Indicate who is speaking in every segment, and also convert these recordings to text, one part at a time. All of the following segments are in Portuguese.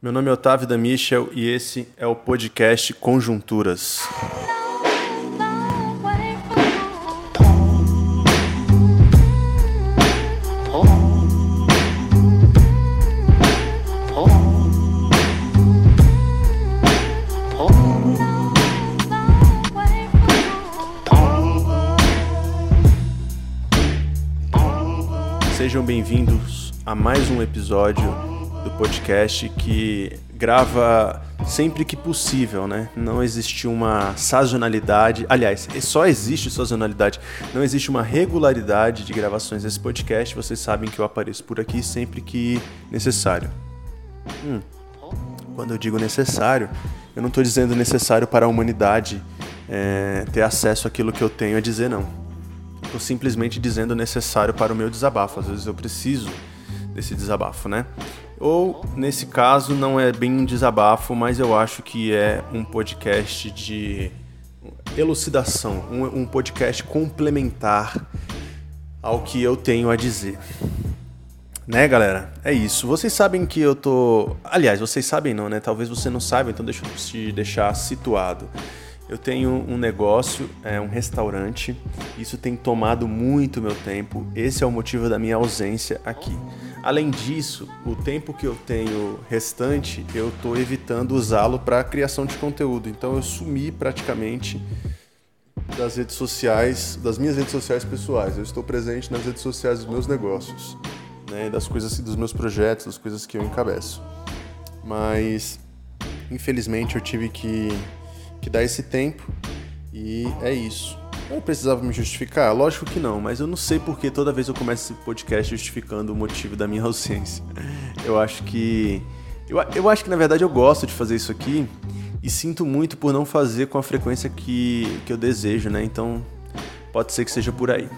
Speaker 1: Meu nome é Otávio da Michel e esse é o podcast Conjunturas. Sejam bem-vindos a mais um episódio do podcast que grava sempre que possível, né? Não existe uma sazonalidade. Aliás, só existe sazonalidade. Não existe uma regularidade de gravações desse podcast. Vocês sabem que eu apareço por aqui sempre que necessário. Hum. Quando eu digo necessário, eu não estou dizendo necessário para a humanidade é, ter acesso àquilo que eu tenho a dizer, não Estou simplesmente dizendo necessário para o meu desabafo. Às vezes eu preciso desse desabafo, né? Ou, nesse caso, não é bem um desabafo, mas eu acho que é um podcast de elucidação, um, um podcast complementar ao que eu tenho a dizer. Né, galera? É isso. Vocês sabem que eu tô. Aliás, vocês sabem não, né? Talvez você não saiba, então deixa eu te deixar situado. Eu tenho um negócio, é um restaurante. Isso tem tomado muito meu tempo. Esse é o motivo da minha ausência aqui. Além disso, o tempo que eu tenho restante, eu estou evitando usá-lo para criação de conteúdo. Então eu sumi praticamente das redes sociais, das minhas redes sociais pessoais. Eu estou presente nas redes sociais dos meus negócios, né, das coisas, dos meus projetos, das coisas que eu encabeço. Mas infelizmente eu tive que que dá esse tempo e é isso. Eu precisava me justificar? Lógico que não, mas eu não sei porque toda vez eu começo esse podcast justificando o motivo da minha ausência. Eu acho que. Eu, eu acho que na verdade eu gosto de fazer isso aqui e sinto muito por não fazer com a frequência que, que eu desejo, né? Então pode ser que seja por aí.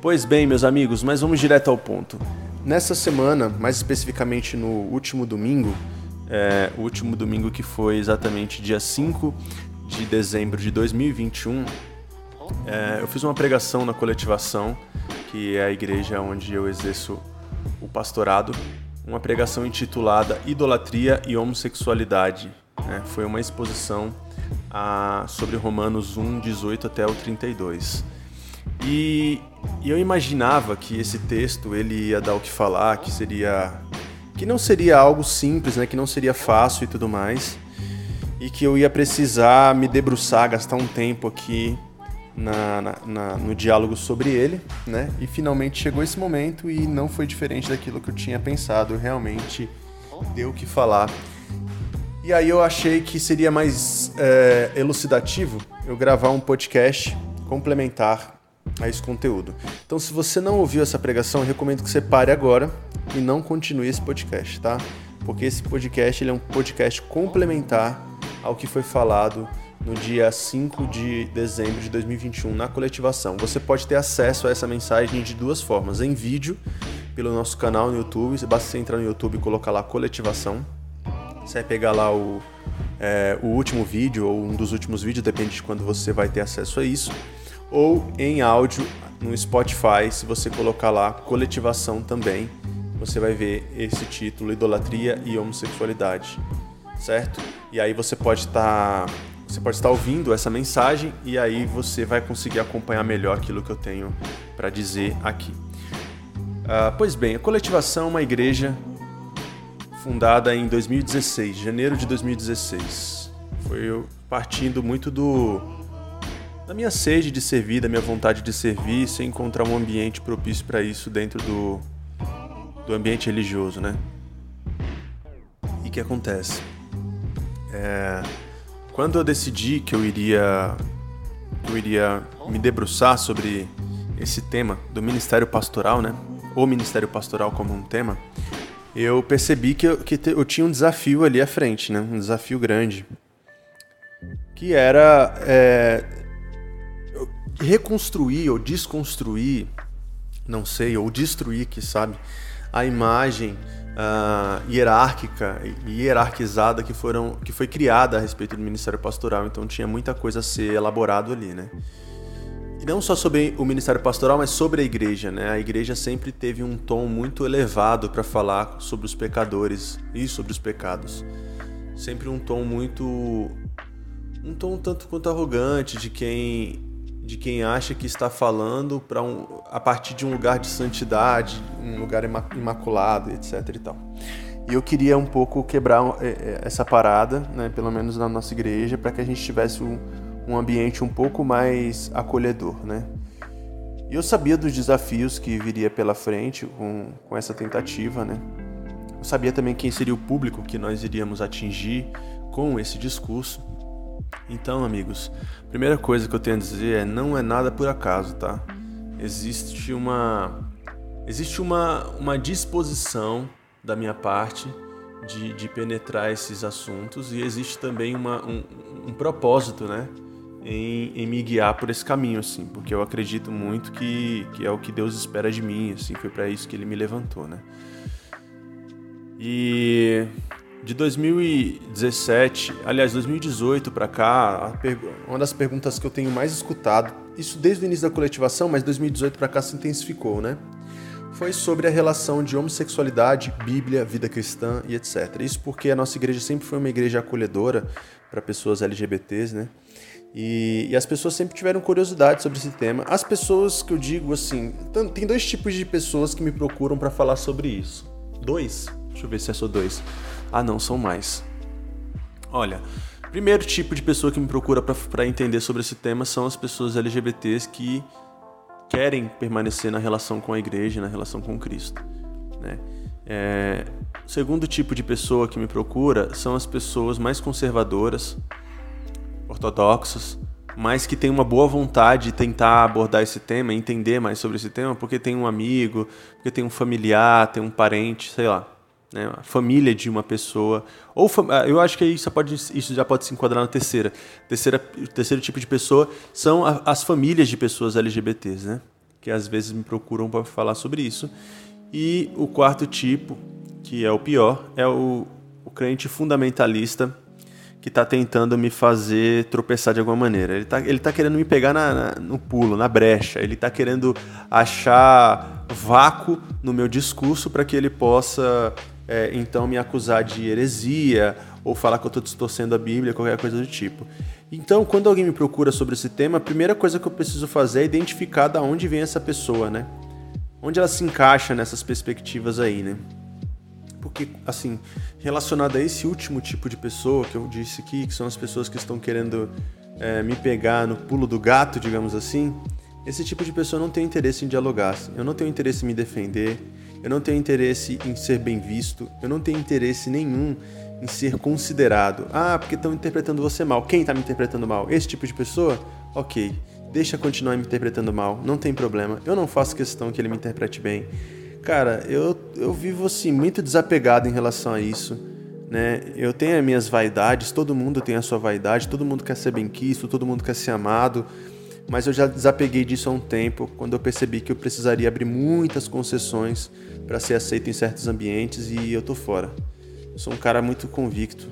Speaker 1: Pois bem, meus amigos, mas vamos direto ao ponto. Nessa semana, mais especificamente no último domingo, é, o último domingo que foi exatamente dia 5 de dezembro de 2021, é, eu fiz uma pregação na coletivação, que é a igreja onde eu exerço o pastorado, uma pregação intitulada Idolatria e Homossexualidade. Né? Foi uma exposição a, sobre Romanos 1, 18 até o 32. E, e eu imaginava que esse texto ele ia dar o que falar, que seria que não seria algo simples, né? Que não seria fácil e tudo mais. E que eu ia precisar me debruçar, gastar um tempo aqui na, na, na, no diálogo sobre ele, né? E finalmente chegou esse momento e não foi diferente daquilo que eu tinha pensado. Realmente deu o que falar. E aí eu achei que seria mais é, elucidativo eu gravar um podcast complementar a esse conteúdo. Então, se você não ouviu essa pregação, eu recomendo que você pare agora e não continue esse podcast, tá? Porque esse podcast ele é um podcast complementar ao que foi falado no dia 5 de dezembro de 2021 na coletivação. Você pode ter acesso a essa mensagem de duas formas: em vídeo, pelo nosso canal no YouTube. Basta você entrar no YouTube e colocar lá coletivação. Você vai pegar lá o, é, o último vídeo ou um dos últimos vídeos, depende de quando você vai ter acesso a isso. Ou em áudio no Spotify, se você colocar lá coletivação também você vai ver esse título Idolatria e Homossexualidade, certo? E aí você pode estar tá, você pode estar ouvindo essa mensagem e aí você vai conseguir acompanhar melhor aquilo que eu tenho para dizer aqui. Uh, pois bem, a coletivação é uma igreja fundada em 2016, janeiro de 2016. Foi partindo muito do da minha sede de servir, da minha vontade de servir, sem encontrar um ambiente propício para isso dentro do do ambiente religioso, né? E que acontece? É, quando eu decidi que eu iria que eu iria me debruçar sobre esse tema do ministério pastoral, né? O ministério pastoral como um tema, eu percebi que eu, que eu tinha um desafio ali à frente, né? Um desafio grande, que era é, reconstruir ou desconstruir, não sei, ou destruir, que sabe, a imagem uh, hierárquica e hierarquizada que, foram, que foi criada a respeito do ministério pastoral. Então tinha muita coisa a ser elaborado ali, né? não só sobre o ministério pastoral, mas sobre a igreja, né? A igreja sempre teve um tom muito elevado para falar sobre os pecadores e sobre os pecados. Sempre um tom muito um tom tanto quanto arrogante de quem de quem acha que está falando para um, a partir de um lugar de santidade, um lugar imaculado, etc e tal. E eu queria um pouco quebrar é, é, essa parada, né, pelo menos na nossa igreja, para que a gente tivesse um, um ambiente um pouco mais acolhedor, né? E eu sabia dos desafios que viria pela frente com, com essa tentativa, né? Eu sabia também quem seria o público que nós iríamos atingir com esse discurso. Então, amigos, a primeira coisa que eu tenho a dizer é não é nada por acaso, tá? Existe uma existe uma, uma disposição da minha parte de, de penetrar esses assuntos e existe também uma, um, um propósito, né? Em, em, me guiar por esse caminho, assim, porque eu acredito muito que, que é o que Deus espera de mim, assim, foi para isso que Ele me levantou, né? E de 2017, aliás, 2018 para cá, uma das perguntas que eu tenho mais escutado, isso desde o início da coletivação, mas 2018 para cá se intensificou, né? Foi sobre a relação de homossexualidade, Bíblia, vida cristã e etc. Isso porque a nossa igreja sempre foi uma igreja acolhedora para pessoas LGBTs, né? E, e, as pessoas sempre tiveram curiosidade sobre esse tema. As pessoas que eu digo assim, tem dois tipos de pessoas que me procuram para falar sobre isso. Dois? Deixa eu ver se é só dois. Ah, não, são mais. Olha, primeiro tipo de pessoa que me procura para entender sobre esse tema são as pessoas LGBTs que querem permanecer na relação com a igreja, na relação com Cristo. Né? É, o segundo tipo de pessoa que me procura são as pessoas mais conservadoras, ortodoxas, mas que têm uma boa vontade de tentar abordar esse tema, entender mais sobre esse tema, porque tem um amigo, porque tem um familiar, tem um parente, sei lá né, a família de uma pessoa. Ou ah, eu acho que isso, pode, isso já pode se enquadrar na terceira. terceira. Terceiro tipo de pessoa são a, as famílias de pessoas LGBTs, né? Que às vezes me procuram para falar sobre isso. E o quarto tipo, que é o pior, é o, o crente fundamentalista que está tentando me fazer tropeçar de alguma maneira. Ele está ele tá querendo me pegar na, na, no pulo, na brecha. Ele está querendo achar vácuo no meu discurso para que ele possa é, então me acusar de heresia ou falar que eu estou distorcendo a Bíblia, qualquer coisa do tipo. Então, quando alguém me procura sobre esse tema, a primeira coisa que eu preciso fazer é identificar da onde vem essa pessoa, né? Onde ela se encaixa nessas perspectivas aí, né? Porque, assim, relacionado a esse último tipo de pessoa que eu disse aqui, que são as pessoas que estão querendo é, me pegar no pulo do gato, digamos assim, esse tipo de pessoa não tem interesse em dialogar. Eu não tenho interesse em me defender, eu não tenho interesse em ser bem visto, eu não tenho interesse nenhum em ser considerado. Ah, porque estão interpretando você mal. Quem está me interpretando mal? Esse tipo de pessoa? Ok, deixa continuar me interpretando mal, não tem problema. Eu não faço questão que ele me interprete bem. Cara, eu, eu vivo assim, muito desapegado em relação a isso. Né? Eu tenho as minhas vaidades, todo mundo tem a sua vaidade, todo mundo quer ser bem quisto, todo mundo quer ser amado mas eu já desapeguei disso há um tempo, quando eu percebi que eu precisaria abrir muitas concessões para ser aceito em certos ambientes e eu tô fora. Eu sou um cara muito convicto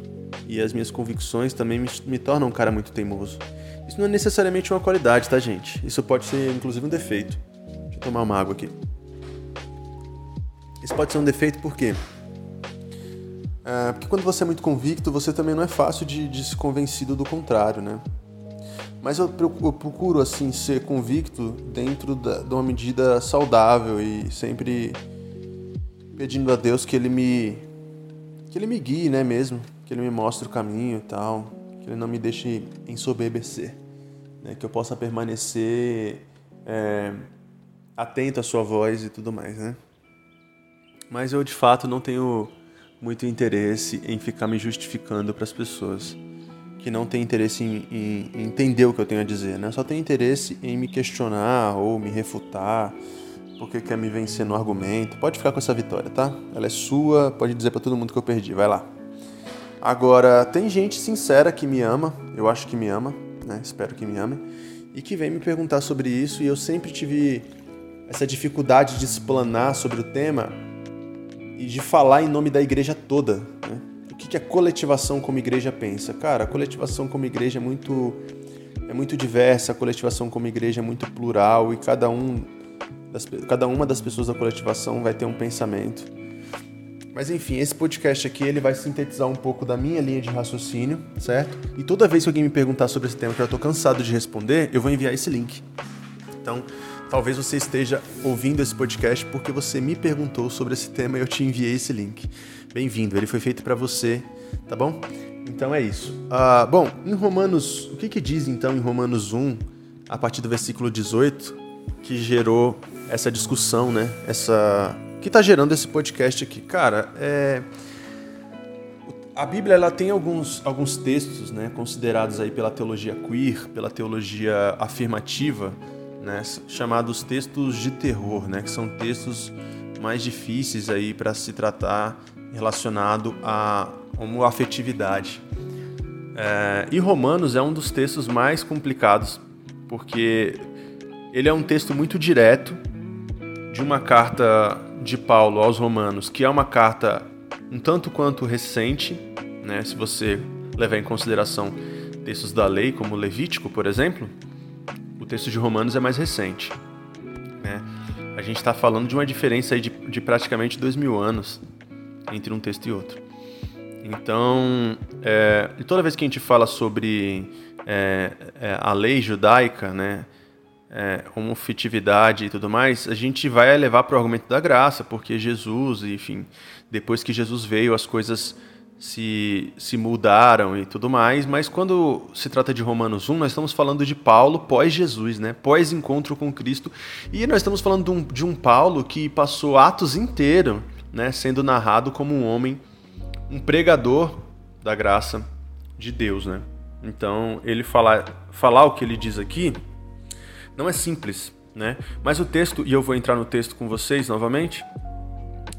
Speaker 1: e as minhas convicções também me, me tornam um cara muito teimoso. Isso não é necessariamente uma qualidade, tá, gente? Isso pode ser inclusive um defeito. Deixa eu tomar uma água aqui. Isso pode ser um defeito por quê? É, porque quando você é muito convicto, você também não é fácil de, de se convencido do contrário, né? Mas eu, procuro, assim, ser convicto dentro da, de uma medida saudável e sempre pedindo a Deus que Ele me que Ele me guie, né, mesmo, que Ele me mostre o caminho e tal, que Ele não me deixe ensoberbecer, né, que eu possa permanecer é, atento à Sua voz e tudo mais, né. Mas eu de fato não tenho muito interesse em ficar me justificando para as pessoas que não tem interesse em, em, entender o que eu tenho a dizer, né? Só tem interesse em me questionar ou me refutar, porque quer me vencer no argumento. Pode ficar com essa vitória, tá? Ela é sua, pode dizer para todo mundo que eu perdi, vai lá. Agora, tem gente sincera que me ama, eu acho que me ama, né? Espero que me ame, e que vem me perguntar sobre isso, e eu sempre tive essa dificuldade de explanar sobre o tema e de falar em nome da igreja toda, né? O que a coletivação como igreja pensa? Cara, a coletivação como igreja é muito é muito diversa, a coletivação como igreja é muito plural e cada, um das, cada uma das pessoas da coletivação vai ter um pensamento. Mas enfim, esse podcast aqui ele vai sintetizar um pouco da minha linha de raciocínio, certo? E toda vez que alguém me perguntar sobre esse tema que eu estou cansado de responder, eu vou enviar esse link. Então, talvez você esteja ouvindo esse podcast porque você me perguntou sobre esse tema e eu te enviei esse link. Bem-vindo, ele foi feito para você, tá bom? Então é isso. Uh, bom, em Romanos, o que, que diz então em Romanos 1, a partir do versículo 18, que gerou essa discussão, né? Essa que está gerando esse podcast aqui. Cara, é... a Bíblia ela tem alguns, alguns textos né, considerados aí pela teologia queer, pela teologia afirmativa, né, chamados textos de terror, né, que são textos mais difíceis aí para se tratar relacionado à homoafetividade. É, e Romanos é um dos textos mais complicados, porque ele é um texto muito direto de uma carta de Paulo aos Romanos, que é uma carta um tanto quanto recente, né, se você levar em consideração textos da lei, como Levítico, por exemplo, o texto de Romanos é mais recente. Né? A gente está falando de uma diferença de, de praticamente dois mil anos entre um texto e outro. Então, é, toda vez que a gente fala sobre é, é, a lei judaica, né, é, homofetividade e tudo mais, a gente vai levar para o argumento da graça, porque Jesus, enfim, depois que Jesus veio, as coisas se, se mudaram e tudo mais, mas quando se trata de Romanos 1, nós estamos falando de Paulo pós-Jesus, né? pós-encontro com Cristo, e nós estamos falando de um, de um Paulo que passou Atos inteiro né, sendo narrado como um homem, um pregador da graça de Deus. Né? Então, ele falar, falar o que ele diz aqui não é simples, né? Mas o texto, e eu vou entrar no texto com vocês novamente,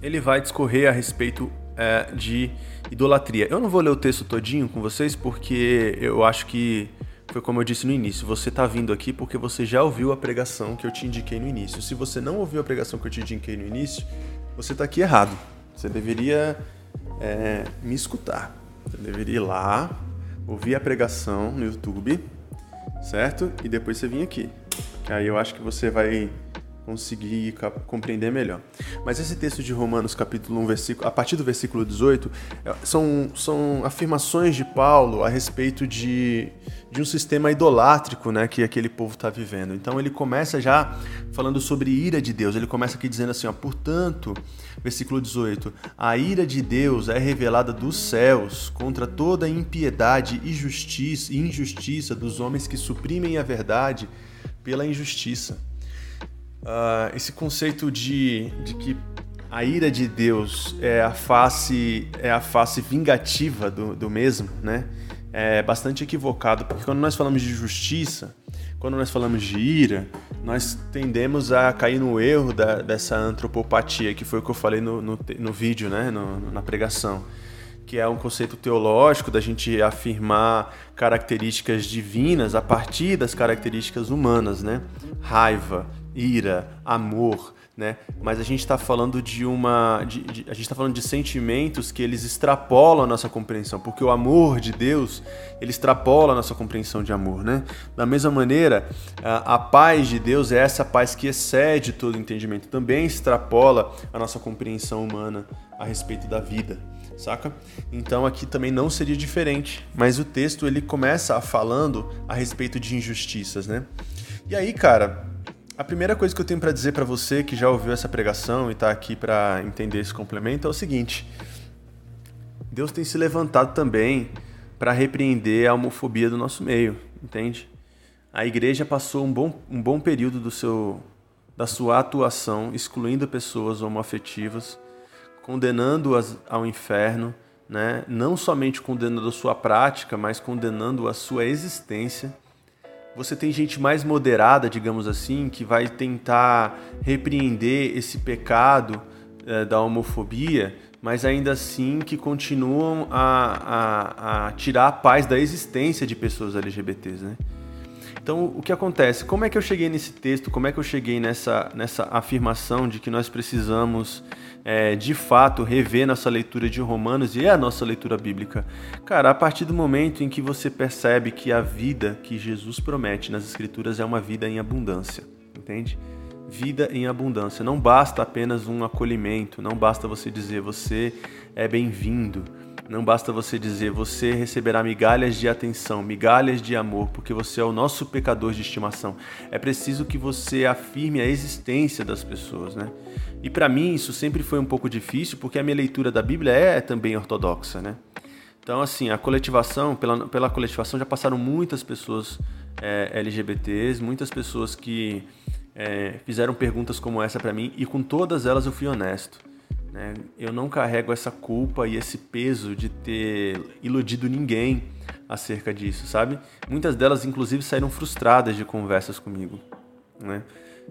Speaker 1: ele vai discorrer a respeito é, de idolatria. Eu não vou ler o texto todinho com vocês porque eu acho que foi como eu disse no início, você está vindo aqui porque você já ouviu a pregação que eu te indiquei no início. Se você não ouviu a pregação que eu te indiquei no início, você está aqui errado. Você deveria é, me escutar. Você deveria ir lá, ouvir a pregação no YouTube, certo? E depois você vir aqui. Aí eu acho que você vai conseguir compreender melhor. Mas esse texto de Romanos, capítulo 1, versículo, a partir do versículo 18, é, são, são afirmações de Paulo a respeito de, de um sistema idolátrico né, que aquele povo está vivendo. Então ele começa já falando sobre ira de Deus. Ele começa aqui dizendo assim: ó, portanto, versículo 18: a ira de Deus é revelada dos céus contra toda impiedade e e injustiça dos homens que suprimem a verdade pela injustiça. Uh, esse conceito de, de que a ira de Deus é a face é a face vingativa do, do mesmo, né? É bastante equivocado, porque quando nós falamos de justiça, quando nós falamos de ira, nós tendemos a cair no erro da, dessa antropopatia, que foi o que eu falei no, no, no vídeo, né? No, na pregação que é um conceito teológico da gente afirmar características divinas a partir das características humanas, né? Raiva, ira, amor, né? Mas a gente está falando de uma, de, de, a gente está falando de sentimentos que eles extrapolam a nossa compreensão, porque o amor de Deus ele extrapola a nossa compreensão de amor, né? Da mesma maneira, a, a paz de Deus é essa paz que excede todo entendimento, também extrapola a nossa compreensão humana a respeito da vida saca? Então aqui também não seria diferente, mas o texto ele começa falando a respeito de injustiças, né? E aí, cara, a primeira coisa que eu tenho para dizer para você que já ouviu essa pregação e está aqui para entender esse complemento é o seguinte: Deus tem se levantado também para repreender a homofobia do nosso meio, entende? A igreja passou um bom, um bom período do seu, da sua atuação excluindo pessoas homoafetivas condenando-as ao inferno, né? não somente condenando a sua prática, mas condenando a sua existência. Você tem gente mais moderada, digamos assim, que vai tentar repreender esse pecado é, da homofobia, mas ainda assim que continuam a, a, a, tirar a paz da existência de pessoas LGBTs. Né? Então, o que acontece? Como é que eu cheguei nesse texto? Como é que eu cheguei nessa, nessa afirmação de que nós precisamos, é, de fato, rever nossa leitura de Romanos e a nossa leitura bíblica? Cara, a partir do momento em que você percebe que a vida que Jesus promete nas Escrituras é uma vida em abundância, entende? Vida em abundância. Não basta apenas um acolhimento, não basta você dizer você é bem-vindo não basta você dizer, você receberá migalhas de atenção, migalhas de amor, porque você é o nosso pecador de estimação. É preciso que você afirme a existência das pessoas, né? E para mim isso sempre foi um pouco difícil, porque a minha leitura da Bíblia é também ortodoxa, né? Então, assim, a coletivação, pela, pela coletivação já passaram muitas pessoas é, LGBTs, muitas pessoas que é, fizeram perguntas como essa para mim, e com todas elas eu fui honesto. Né? Eu não carrego essa culpa e esse peso de ter iludido ninguém acerca disso, sabe? Muitas delas, inclusive, saíram frustradas de conversas comigo. Né?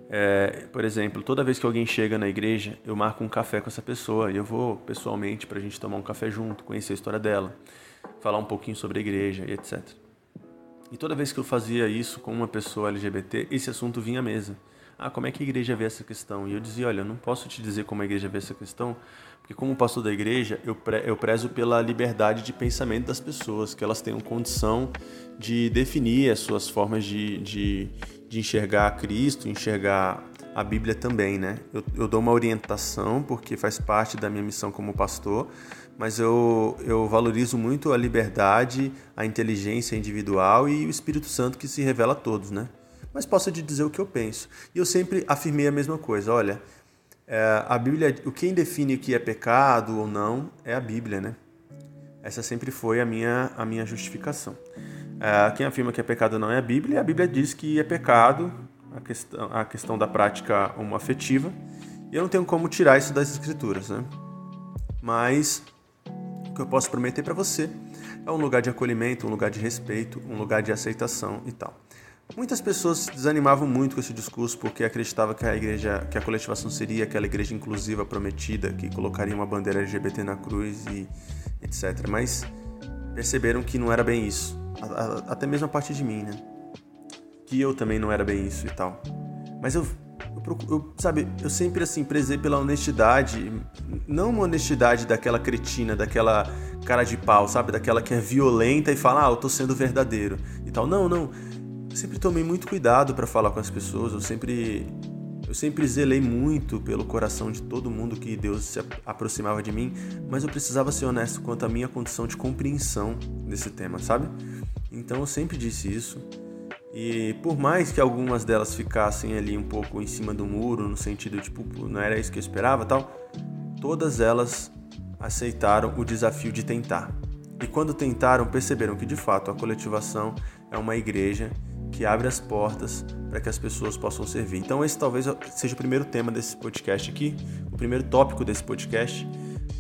Speaker 1: É, por exemplo, toda vez que alguém chega na igreja, eu marco um café com essa pessoa e eu vou pessoalmente para a gente tomar um café junto, conhecer a história dela, falar um pouquinho sobre a igreja e etc. E toda vez que eu fazia isso com uma pessoa LGBT, esse assunto vinha à mesa ah, como é que a igreja vê essa questão? E eu dizia, olha, eu não posso te dizer como a igreja vê essa questão, porque como pastor da igreja, eu, pre eu prezo pela liberdade de pensamento das pessoas, que elas tenham condição de definir as suas formas de, de, de enxergar Cristo, enxergar a Bíblia também, né? Eu, eu dou uma orientação, porque faz parte da minha missão como pastor, mas eu, eu valorizo muito a liberdade, a inteligência individual e o Espírito Santo que se revela a todos, né? mas posso te dizer o que eu penso. E eu sempre afirmei a mesma coisa. Olha, é, a Bíblia, o quem define o que é pecado ou não é a Bíblia, né? Essa sempre foi a minha, a minha justificação. É, quem afirma que é pecado não é a Bíblia, a Bíblia diz que é pecado a questão, a questão da prática homoafetiva, e eu não tenho como tirar isso das Escrituras, né? Mas o que eu posso prometer para você é um lugar de acolhimento, um lugar de respeito, um lugar de aceitação e tal. Muitas pessoas desanimavam muito com esse discurso porque acreditavam que a igreja, que a coletivação seria aquela igreja inclusiva prometida que colocaria uma bandeira LGBT na cruz e etc. Mas perceberam que não era bem isso, até mesmo a partir de mim, né? Que eu também não era bem isso e tal. Mas eu, eu, eu sabe, eu sempre assim prezei pela honestidade, não uma honestidade daquela cretina, daquela cara de pau, sabe, daquela que é violenta e fala, ah, eu tô sendo verdadeiro e tal. Não, não eu sempre tomei muito cuidado para falar com as pessoas, eu sempre eu sempre zelei muito pelo coração de todo mundo que Deus se aproximava de mim, mas eu precisava ser honesto quanto à minha condição de compreensão desse tema, sabe? Então eu sempre disse isso. E por mais que algumas delas ficassem ali um pouco em cima do muro, no sentido tipo, não era isso que eu esperava, tal, todas elas aceitaram o desafio de tentar. E quando tentaram, perceberam que de fato a coletivação é uma igreja que abre as portas para que as pessoas possam servir. Então, esse talvez seja o primeiro tema desse podcast aqui. O primeiro tópico desse podcast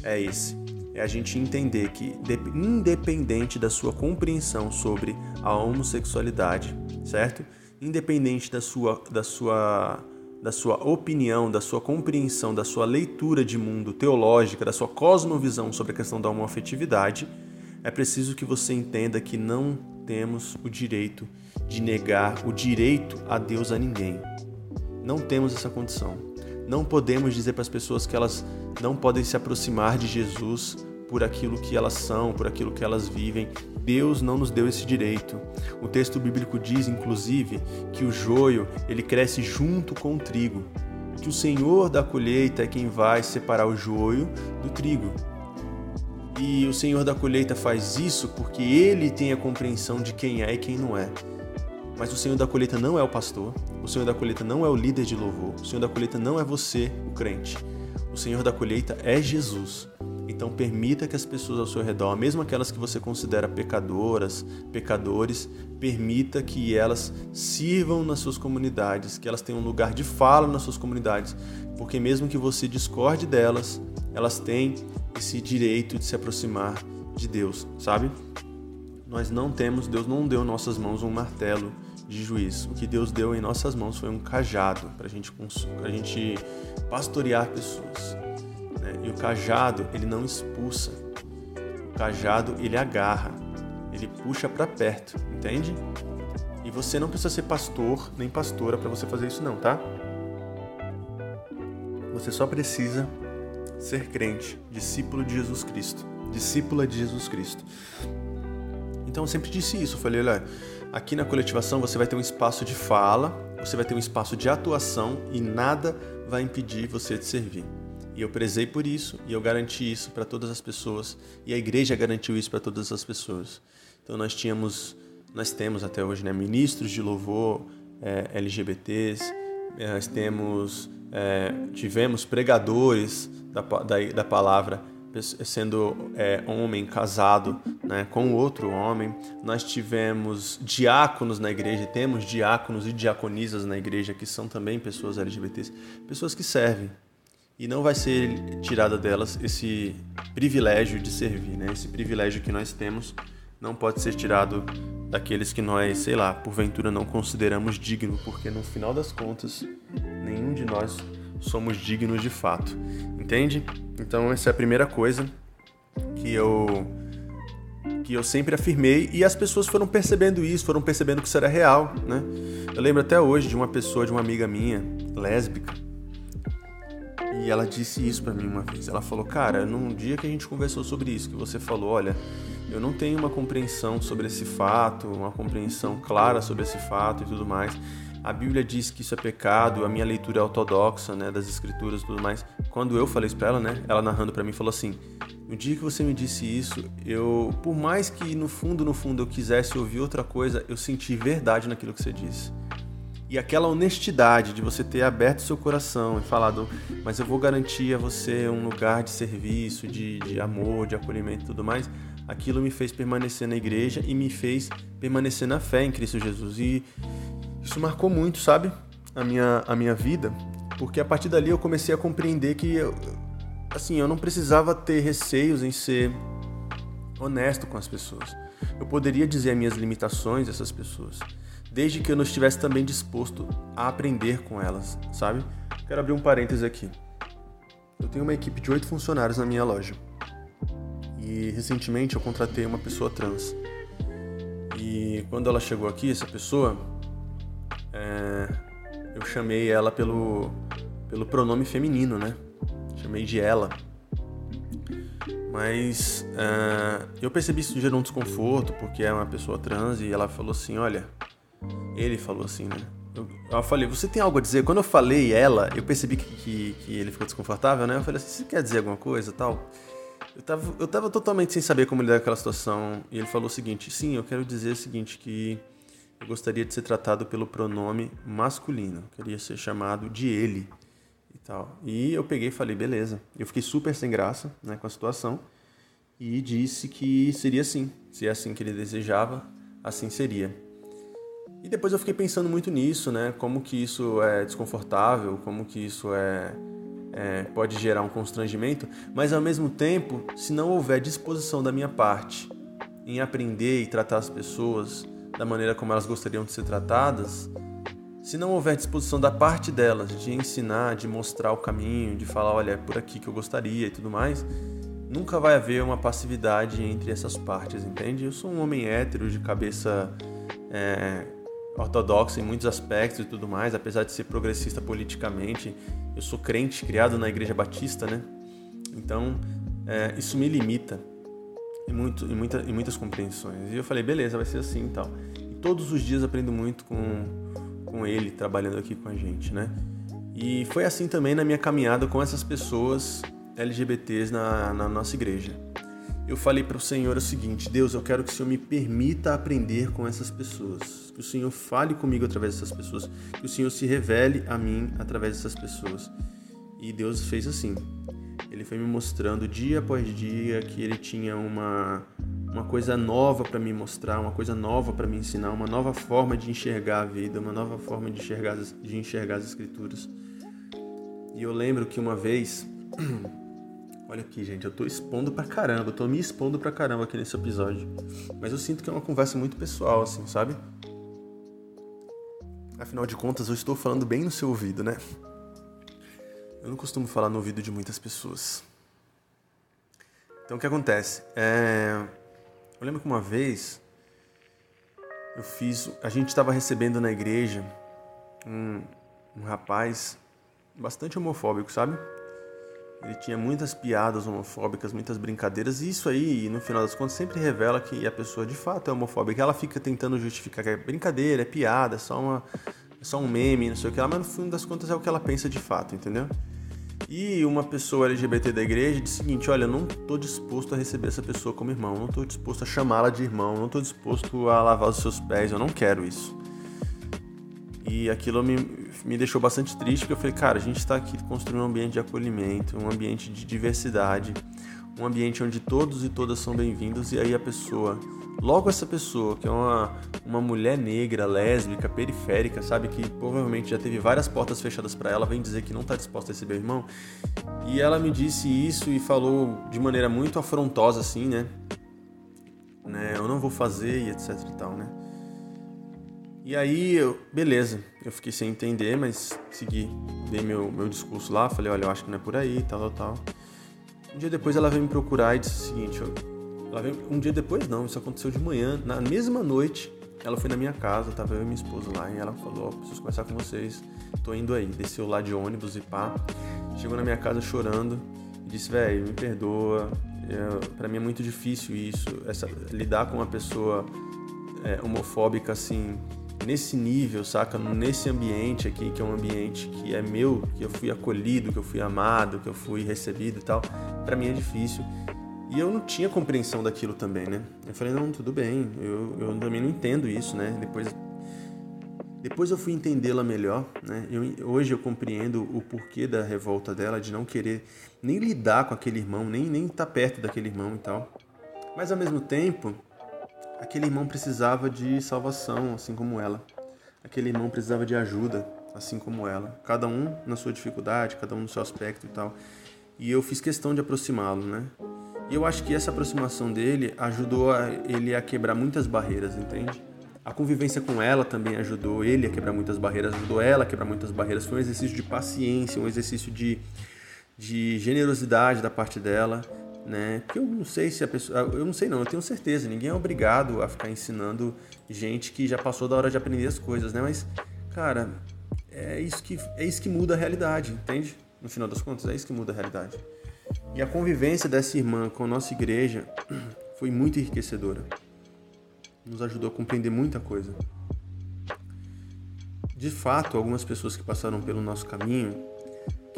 Speaker 1: é esse: é a gente entender que, independente da sua compreensão sobre a homossexualidade, certo? Independente da sua, da sua, da sua opinião, da sua compreensão, da sua leitura de mundo teológica, da sua cosmovisão sobre a questão da homoafetividade, é preciso que você entenda que não temos o direito de negar o direito a Deus a ninguém. Não temos essa condição. Não podemos dizer para as pessoas que elas não podem se aproximar de Jesus por aquilo que elas são, por aquilo que elas vivem. Deus não nos deu esse direito. O texto bíblico diz, inclusive, que o joio ele cresce junto com o trigo, que o Senhor da colheita é quem vai separar o joio do trigo. E o Senhor da colheita faz isso porque ele tem a compreensão de quem é e quem não é. Mas o Senhor da colheita não é o pastor, o Senhor da colheita não é o líder de louvor, o Senhor da colheita não é você, o crente. O Senhor da colheita é Jesus. Então permita que as pessoas ao seu redor, mesmo aquelas que você considera pecadoras, pecadores, permita que elas sirvam nas suas comunidades, que elas tenham um lugar de fala nas suas comunidades, porque mesmo que você discorde delas, elas têm esse direito de se aproximar de Deus, sabe? Nós não temos, Deus não deu nossas mãos um martelo de juiz. O que Deus deu em nossas mãos foi um cajado para gente, a gente pastorear pessoas. Né? E o cajado, ele não expulsa. O cajado, ele agarra. Ele puxa para perto, entende? E você não precisa ser pastor nem pastora para você fazer isso não, tá? Você só precisa ser crente, discípulo de Jesus Cristo, discípula de Jesus Cristo. Então eu sempre disse isso, eu falei, olha, aqui na coletivação você vai ter um espaço de fala, você vai ter um espaço de atuação e nada vai impedir você de servir. E eu prezei por isso e eu garanti isso para todas as pessoas e a igreja garantiu isso para todas as pessoas. Então nós tínhamos, nós temos até hoje, né, ministros de louvor é, LGBTs, é, nós temos, é, tivemos pregadores da, da, da palavra sendo é, homem casado né, com outro homem. Nós tivemos diáconos na igreja, temos diáconos e diaconisas na igreja que são também pessoas LGBTs, pessoas que servem. E não vai ser tirada delas esse privilégio de servir, né? Esse privilégio que nós temos não pode ser tirado daqueles que nós, sei lá, porventura não consideramos digno, porque no final das contas, nenhum de nós somos dignos de fato. Entende? Então essa é a primeira coisa que eu que eu sempre afirmei e as pessoas foram percebendo isso, foram percebendo que isso era real, né? Eu lembro até hoje de uma pessoa, de uma amiga minha, lésbica, e ela disse isso para mim uma vez. Ela falou: "Cara, num dia que a gente conversou sobre isso, que você falou, olha, eu não tenho uma compreensão sobre esse fato, uma compreensão clara sobre esse fato e tudo mais a Bíblia diz que isso é pecado, a minha leitura é ortodoxa, né, das escrituras e tudo mais. Quando eu falei isso para ela, né, ela narrando para mim falou assim: "No dia que você me disse isso, eu, por mais que no fundo, no fundo eu quisesse ouvir outra coisa, eu senti verdade naquilo que você disse." E aquela honestidade de você ter aberto seu coração e falado, mas eu vou garantir a você um lugar de serviço, de, de amor, de acolhimento e tudo mais, aquilo me fez permanecer na igreja e me fez permanecer na fé em Cristo Jesus. E isso marcou muito, sabe? A minha, a minha vida, porque a partir dali eu comecei a compreender que assim, eu não precisava ter receios em ser honesto com as pessoas. Eu poderia dizer as minhas limitações a essas pessoas, desde que eu não estivesse também disposto a aprender com elas, sabe? Quero abrir um parênteses aqui. Eu tenho uma equipe de oito funcionários na minha loja. E recentemente eu contratei uma pessoa trans. E quando ela chegou aqui, essa pessoa, é, eu chamei ela pelo, pelo pronome feminino, né? Chamei de ela. Mas é, eu percebi isso gerou um desconforto, porque é uma pessoa trans, e ela falou assim: Olha, ele falou assim, né? Eu, eu falei: Você tem algo a dizer? Quando eu falei ela, eu percebi que, que, que ele ficou desconfortável, né? Eu falei assim: Você quer dizer alguma coisa tal? Eu tava, eu tava totalmente sem saber como lidar com aquela situação, e ele falou o seguinte: Sim, eu quero dizer o seguinte, que eu gostaria de ser tratado pelo pronome masculino. Queria ser chamado de ele e tal. E eu peguei e falei, beleza. Eu fiquei super sem graça né, com a situação e disse que seria assim. Se é assim que ele desejava, assim seria. E depois eu fiquei pensando muito nisso, né? Como que isso é desconfortável, como que isso é, é, pode gerar um constrangimento, mas ao mesmo tempo, se não houver disposição da minha parte em aprender e tratar as pessoas da maneira como elas gostariam de ser tratadas, se não houver disposição da parte delas de ensinar, de mostrar o caminho, de falar, olha, é por aqui que eu gostaria e tudo mais, nunca vai haver uma passividade entre essas partes, entende? Eu sou um homem hétero, de cabeça é, ortodoxa em muitos aspectos e tudo mais, apesar de ser progressista politicamente, eu sou crente, criado na Igreja Batista, né? Então, é, isso me limita e, muito, muita, muitas compreensões. E eu falei, beleza, vai ser assim e tal. E todos os dias aprendo muito com, com ele trabalhando aqui com a gente, né? E foi assim também na minha caminhada com essas pessoas LGBTs na, na nossa igreja. Eu falei para o Senhor o seguinte: Deus, eu quero que o Senhor me permita aprender com essas pessoas, que o Senhor fale comigo através dessas pessoas, que o Senhor se revele a mim através dessas pessoas. E Deus fez assim ele foi me mostrando dia após dia que ele tinha uma, uma coisa nova para me mostrar, uma coisa nova para me ensinar, uma nova forma de enxergar a vida, uma nova forma de enxergar, de enxergar as escrituras. E eu lembro que uma vez. Olha aqui, gente, eu tô expondo pra caramba, eu tô me expondo pra caramba aqui nesse episódio. Mas eu sinto que é uma conversa muito pessoal, assim, sabe? Afinal de contas, eu estou falando bem no seu ouvido, né? Eu não costumo falar no ouvido de muitas pessoas. Então o que acontece? É... Eu lembro que uma vez eu fiz. A gente estava recebendo na igreja um, um rapaz bastante homofóbico, sabe? Ele tinha muitas piadas homofóbicas, muitas brincadeiras, e isso aí, no final das contas, sempre revela que a pessoa de fato é homofóbica. Ela fica tentando justificar que é brincadeira, é piada, é só, uma, é só um meme, não sei o que lá, mas no fim das contas é o que ela pensa de fato, entendeu? E uma pessoa LGBT da igreja disse o seguinte: Olha, eu não estou disposto a receber essa pessoa como irmão, não estou disposto a chamá-la de irmão, não estou disposto a lavar os seus pés, eu não quero isso. E aquilo me, me deixou bastante triste, porque eu falei, cara, a gente está aqui construindo um ambiente de acolhimento, um ambiente de diversidade, um ambiente onde todos e todas são bem-vindos, e aí a pessoa, logo essa pessoa, que é uma, uma mulher negra, lésbica, periférica, sabe, que provavelmente já teve várias portas fechadas para ela, vem dizer que não está disposta a receber o irmão, e ela me disse isso e falou de maneira muito afrontosa, assim, né, né, eu não vou fazer e etc e tal, né. E aí, eu, beleza, eu fiquei sem entender, mas segui, dei meu, meu discurso lá, falei, olha, eu acho que não é por aí, tal, tal, tal. Um dia depois ela veio me procurar e disse o seguinte, ela veio, um dia depois não, isso aconteceu de manhã, na mesma noite, ela foi na minha casa, tava eu e minha esposa lá, e ela falou, ó, preciso conversar com vocês, tô indo aí. Desceu lá de ônibus e pá, chegou na minha casa chorando, e disse, velho, me perdoa, é, para mim é muito difícil isso, essa, lidar com uma pessoa é, homofóbica assim, nesse nível, saca? Nesse ambiente aqui, que é um ambiente que é meu, que eu fui acolhido, que eu fui amado, que eu fui recebido e tal, para mim é difícil. E eu não tinha compreensão daquilo também, né? Eu falei, não, tudo bem, eu, eu também não entendo isso, né? Depois, depois eu fui entendê-la melhor, né? Eu, hoje eu compreendo o porquê da revolta dela, de não querer nem lidar com aquele irmão, nem nem estar tá perto daquele irmão e tal. Mas ao mesmo tempo, Aquele irmão precisava de salvação, assim como ela. Aquele irmão precisava de ajuda, assim como ela. Cada um na sua dificuldade, cada um no seu aspecto e tal. E eu fiz questão de aproximá-lo, né? E eu acho que essa aproximação dele ajudou a, ele a quebrar muitas barreiras, entende? A convivência com ela também ajudou ele a quebrar muitas barreiras, ajudou ela a quebrar muitas barreiras. Foi um exercício de paciência, um exercício de, de generosidade da parte dela né? Porque eu não sei se a pessoa, eu não sei não, eu tenho certeza, ninguém é obrigado a ficar ensinando gente que já passou da hora de aprender as coisas, né? Mas cara, é isso que é isso que muda a realidade, entende? No final das contas, é isso que muda a realidade. E a convivência dessa irmã com a nossa igreja foi muito enriquecedora. Nos ajudou a compreender muita coisa. De fato, algumas pessoas que passaram pelo nosso caminho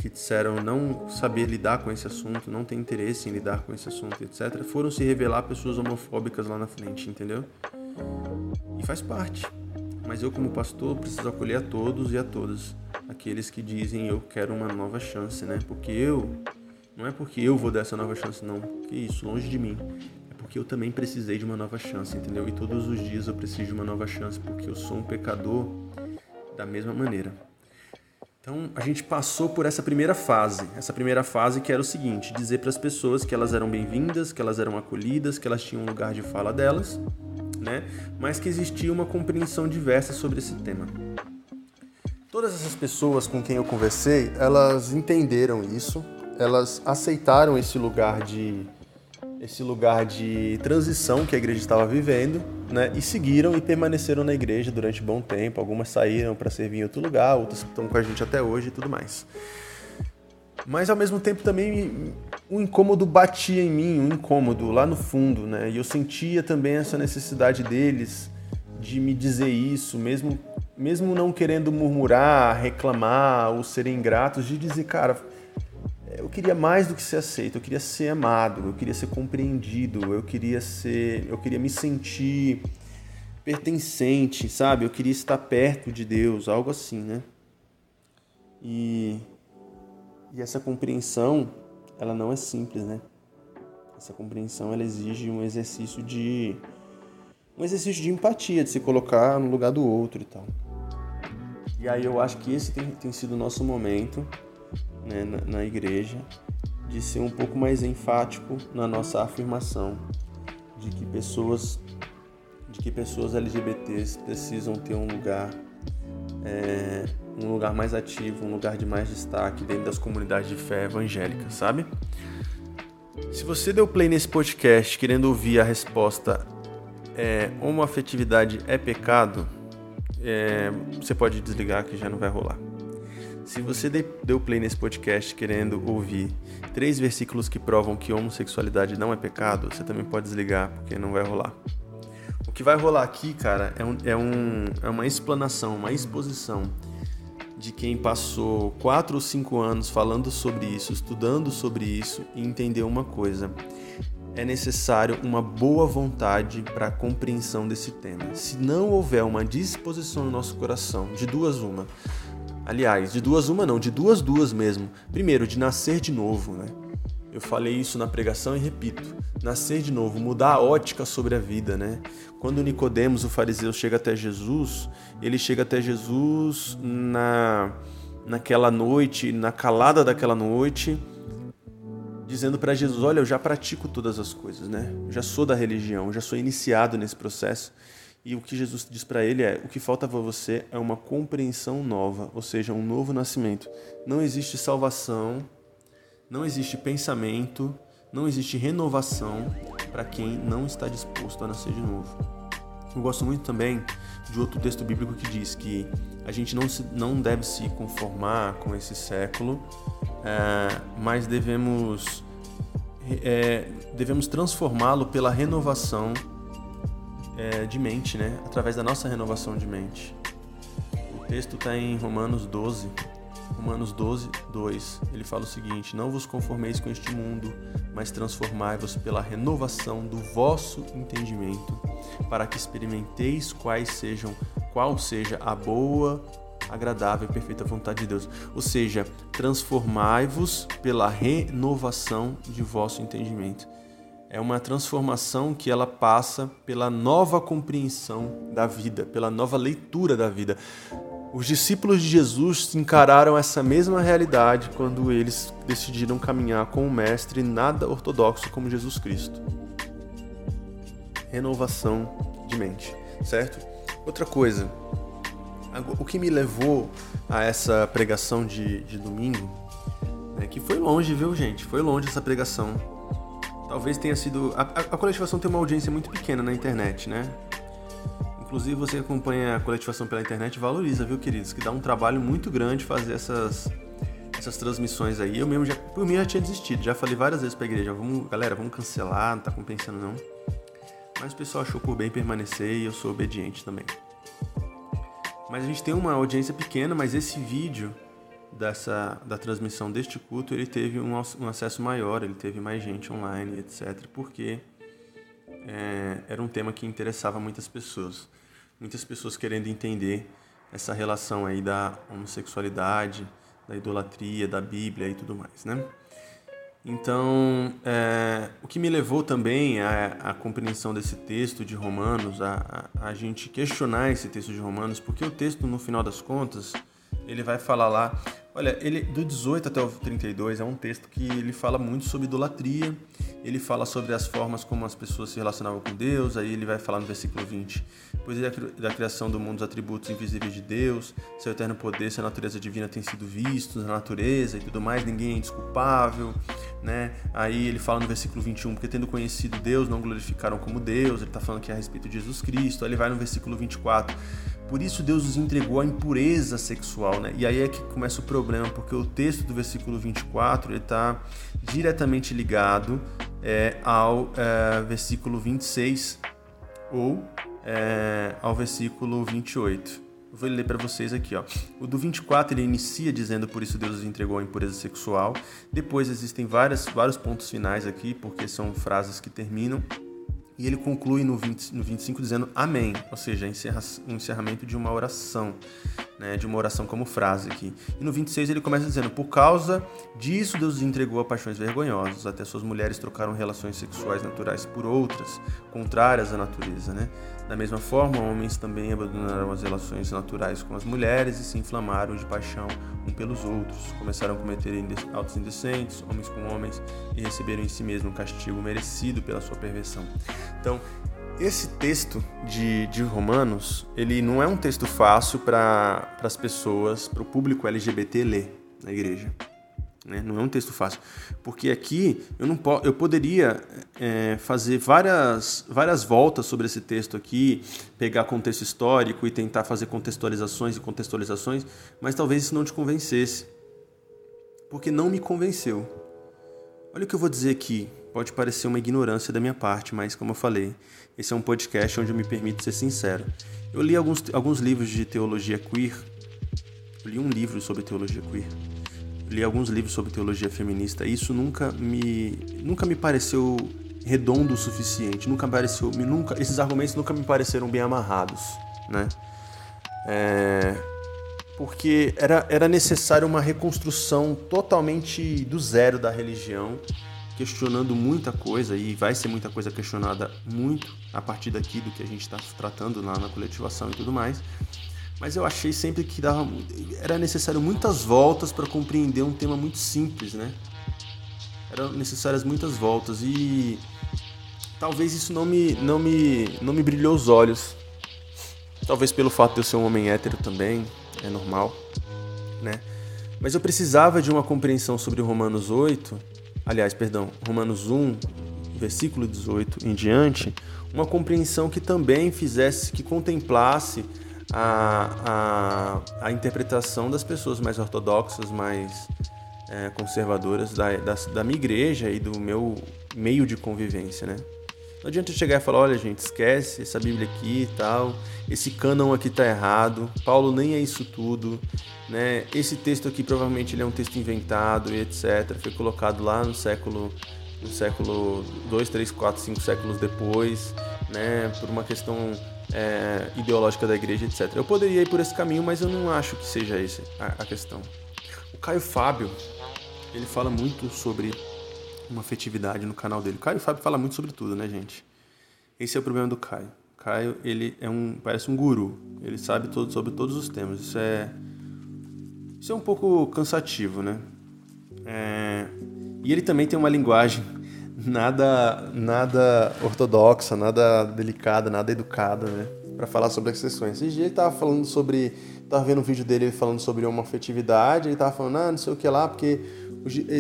Speaker 1: que disseram não saber lidar com esse assunto, não ter interesse em lidar com esse assunto, etc., foram se revelar pessoas homofóbicas lá na frente, entendeu? E faz parte. Mas eu, como pastor, preciso acolher a todos e a todas aqueles que dizem eu quero uma nova chance, né? Porque eu, não é porque eu vou dar essa nova chance, não. Que isso, longe de mim. É porque eu também precisei de uma nova chance, entendeu? E todos os dias eu preciso de uma nova chance, porque eu sou um pecador da mesma maneira. Então a gente passou por essa primeira fase, essa primeira fase que era o seguinte: dizer para as pessoas que elas eram bem-vindas, que elas eram acolhidas, que elas tinham um lugar de fala delas, né? Mas que existia uma compreensão diversa sobre esse tema. Todas essas pessoas com quem eu conversei, elas entenderam isso, elas aceitaram esse lugar de esse lugar de transição que a igreja estava vivendo, né? E seguiram e permaneceram na igreja durante bom tempo. Algumas saíram para servir em outro lugar, outras estão com a gente até hoje e tudo mais. Mas ao mesmo tempo também um incômodo batia em mim, um incômodo lá no fundo, né? E eu sentia também essa necessidade deles de me dizer isso, mesmo mesmo não querendo murmurar, reclamar ou serem ingratos, de dizer, cara, eu queria mais do que ser aceito, eu queria ser amado, eu queria ser compreendido, eu queria ser, eu queria me sentir pertencente, sabe? Eu queria estar perto de Deus, algo assim, né? E, e essa compreensão, ela não é simples, né? Essa compreensão, ela exige um exercício de um exercício de empatia, de se colocar no lugar do outro e tal. E aí eu acho que esse tem, tem sido o nosso momento né, na, na igreja de ser um pouco mais enfático na nossa afirmação de que pessoas de que pessoas LGBTs precisam ter um lugar é, um lugar mais ativo, um lugar de mais destaque dentro das comunidades de fé evangélica, sabe? Se você deu play nesse podcast querendo ouvir a resposta é, homoafetividade é pecado, é, você pode desligar que já não vai rolar. Se você deu play nesse podcast querendo ouvir três versículos que provam que homossexualidade não é pecado, você também pode desligar porque não vai rolar. O que vai rolar aqui, cara, é, um, é, um, é uma explanação, uma exposição de quem passou quatro ou cinco anos falando sobre isso, estudando sobre isso e entendeu uma coisa é necessário uma boa vontade para a compreensão desse tema. Se não houver uma disposição no nosso coração, de duas uma, aliás, de duas uma não, de duas duas mesmo. Primeiro, de nascer de novo, né? Eu falei isso na pregação e repito: nascer de novo, mudar a ótica sobre a vida, né? Quando Nicodemos, o fariseu, chega até Jesus, ele chega até Jesus na naquela noite, na calada daquela noite, dizendo para Jesus: Olha, eu já pratico todas as coisas, né? Eu já sou da religião, já sou iniciado nesse processo. E o que Jesus diz para ele é: o que falta para você é uma compreensão nova, ou seja, um novo nascimento. Não existe salvação, não existe pensamento, não existe renovação para quem não está disposto a nascer de novo. Eu gosto muito também de outro texto bíblico que diz que a gente não, se, não deve se conformar com esse século, é, mas devemos, é, devemos transformá-lo pela renovação é, de mente, né? através da nossa renovação de mente. O texto está em Romanos 12, Romanos 12, 2. Ele fala o seguinte: Não vos conformeis com este mundo, mas transformai-vos pela renovação do vosso entendimento, para que experimenteis quais sejam, qual seja a boa, agradável e perfeita vontade de Deus. Ou seja, transformai-vos pela renovação de vosso entendimento. É uma transformação que ela passa pela nova compreensão da vida, pela nova leitura da vida. Os discípulos de Jesus encararam essa mesma realidade quando eles decidiram caminhar com um mestre nada ortodoxo como Jesus Cristo. Renovação de mente, certo? Outra coisa, o que me levou a essa pregação de, de domingo, né, que foi longe, viu, gente? Foi longe essa pregação. Talvez tenha sido. A, a, a coletivação tem uma audiência muito pequena na internet, né? Inclusive, você acompanha a coletivação pela internet, valoriza, viu, queridos? Que dá um trabalho muito grande fazer essas, essas transmissões aí. Eu mesmo já, por mim, já tinha desistido. Já falei várias vezes pra igreja: vamos, galera, vamos cancelar, não tá compensando não. Mas o pessoal achou por bem permanecer e eu sou obediente também. Mas a gente tem uma audiência pequena, mas esse vídeo dessa da transmissão deste culto, ele teve um, um acesso maior, ele teve mais gente online, etc. Porque é, era um tema que interessava muitas pessoas. Muitas pessoas querendo entender essa relação aí da homossexualidade, da idolatria, da Bíblia e tudo mais, né? Então, é, o que me levou também à, compreensão desse texto de Romanos, a, a, a, gente questionar esse texto de Romanos, porque o texto, no final das contas, ele vai falar lá, olha, ele do 18 até o 32 é um texto que ele fala muito sobre idolatria, ele fala sobre as formas como as pessoas se relacionavam com Deus, aí ele vai falar no versículo 20, pois é da criação do mundo os atributos invisíveis de Deus, seu eterno poder, sua natureza divina tem sido vistos na natureza e tudo mais, ninguém é indesculpável, né? Aí ele fala no versículo 21, porque tendo conhecido Deus, não glorificaram como Deus, ele está falando aqui a respeito de Jesus Cristo. Aí ele vai no versículo 24, por isso Deus os entregou à impureza sexual, né? E aí é que começa o problema, porque o texto do versículo 24 ele está diretamente ligado é, ao é, versículo 26 ou é, ao versículo 28. Eu vou ler para vocês aqui, ó. O do 24 ele inicia dizendo por isso Deus os entregou à impureza sexual. Depois existem várias, vários pontos finais aqui, porque são frases que terminam. E ele conclui no, 20, no 25 dizendo Amém, ou seja, encerra, o encerramento de uma oração né, de uma oração como frase aqui. E no 26 ele começa dizendo: Por causa disso, Deus entregou a paixões vergonhosas, até suas mulheres trocaram relações sexuais naturais por outras, contrárias à natureza. Né? Da mesma forma, homens também abandonaram as relações naturais com as mulheres e se inflamaram de paixão um pelos outros. Começaram a cometer autos indecentes, homens com homens, e receberam em si mesmo o castigo merecido pela sua perversão. Então, esse texto de, de Romanos, ele não é um texto fácil para as pessoas, para o público LGBT ler na igreja. Né? Não é um texto fácil. Porque aqui eu, não eu poderia é, fazer várias, várias voltas sobre esse texto aqui, pegar contexto histórico e tentar fazer contextualizações e contextualizações, mas talvez isso não te convencesse. Porque não me convenceu. Olha o que eu vou dizer aqui. Pode parecer uma ignorância da minha parte, mas como eu falei, esse é um podcast onde eu me permito ser sincero. Eu li alguns, alguns livros de teologia queer. Eu li um livro sobre teologia queer li alguns livros sobre teologia feminista e isso nunca me nunca me pareceu redondo o suficiente nunca pareceu nunca esses argumentos nunca me pareceram bem amarrados né? É, porque era, era necessário uma reconstrução totalmente do zero da religião questionando muita coisa e vai ser muita coisa questionada muito a partir daqui do que a gente está tratando lá na coletivação e tudo mais mas eu achei sempre que dava, era necessário muitas voltas para compreender um tema muito simples, né? Eram necessárias muitas voltas e talvez isso não me, não me, não me brilhou os olhos. Talvez pelo fato de eu ser um homem hétero também, é normal, né? Mas eu precisava de uma compreensão sobre Romanos 8, aliás, perdão, Romanos 1, versículo 18 em diante, uma compreensão que também fizesse, que contemplasse a, a, a interpretação das pessoas mais ortodoxas, mais é, conservadoras da, da, da minha igreja e do meu meio de convivência, né? Não adianta chegar e falar, olha gente, esquece essa Bíblia aqui e tal, esse cânon aqui tá errado, Paulo nem é isso tudo, né? Esse texto aqui provavelmente ele é um texto inventado e etc, foi colocado lá no século no século 2, 3, 4, 5 séculos depois, né, por uma questão é, ideológica da igreja, etc. Eu poderia ir por esse caminho, mas eu não acho que seja esse a, questão. O Caio Fábio, ele fala muito sobre uma afetividade no canal dele. O Caio Fábio fala muito sobre tudo, né, gente? Esse é o problema do Caio. Caio, ele é um, parece um guru. Ele sabe todo, sobre todos os temas. Isso é, isso é um pouco cansativo, né? É, e ele também tem uma linguagem nada nada ortodoxa, nada delicada, nada educada, né? Para falar sobre as questões. Esse dia ele tava falando sobre. Tava vendo um vídeo dele falando sobre homofetividade, ele tava falando, ah, não sei o que lá, porque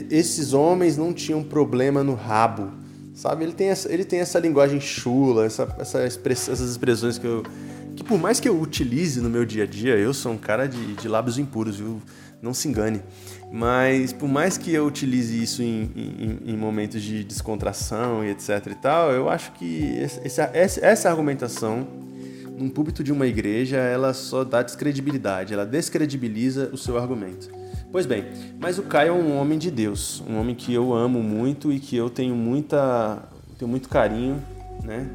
Speaker 1: esses homens não tinham problema no rabo. Sabe? Ele tem essa, ele tem essa linguagem chula, essa, essa express, essas expressões que eu. Que por mais que eu utilize no meu dia a dia, eu sou um cara de, de lábios impuros, viu? Não se engane. Mas por mais que eu utilize isso em, em, em, momentos de descontração e etc e tal, eu acho que essa, essa argumentação num púlpito de uma igreja, ela só dá descredibilidade, ela descredibiliza o seu argumento. Pois bem, mas o Caio é um homem de Deus, um homem que eu amo muito e que eu tenho muita tenho muito carinho, né?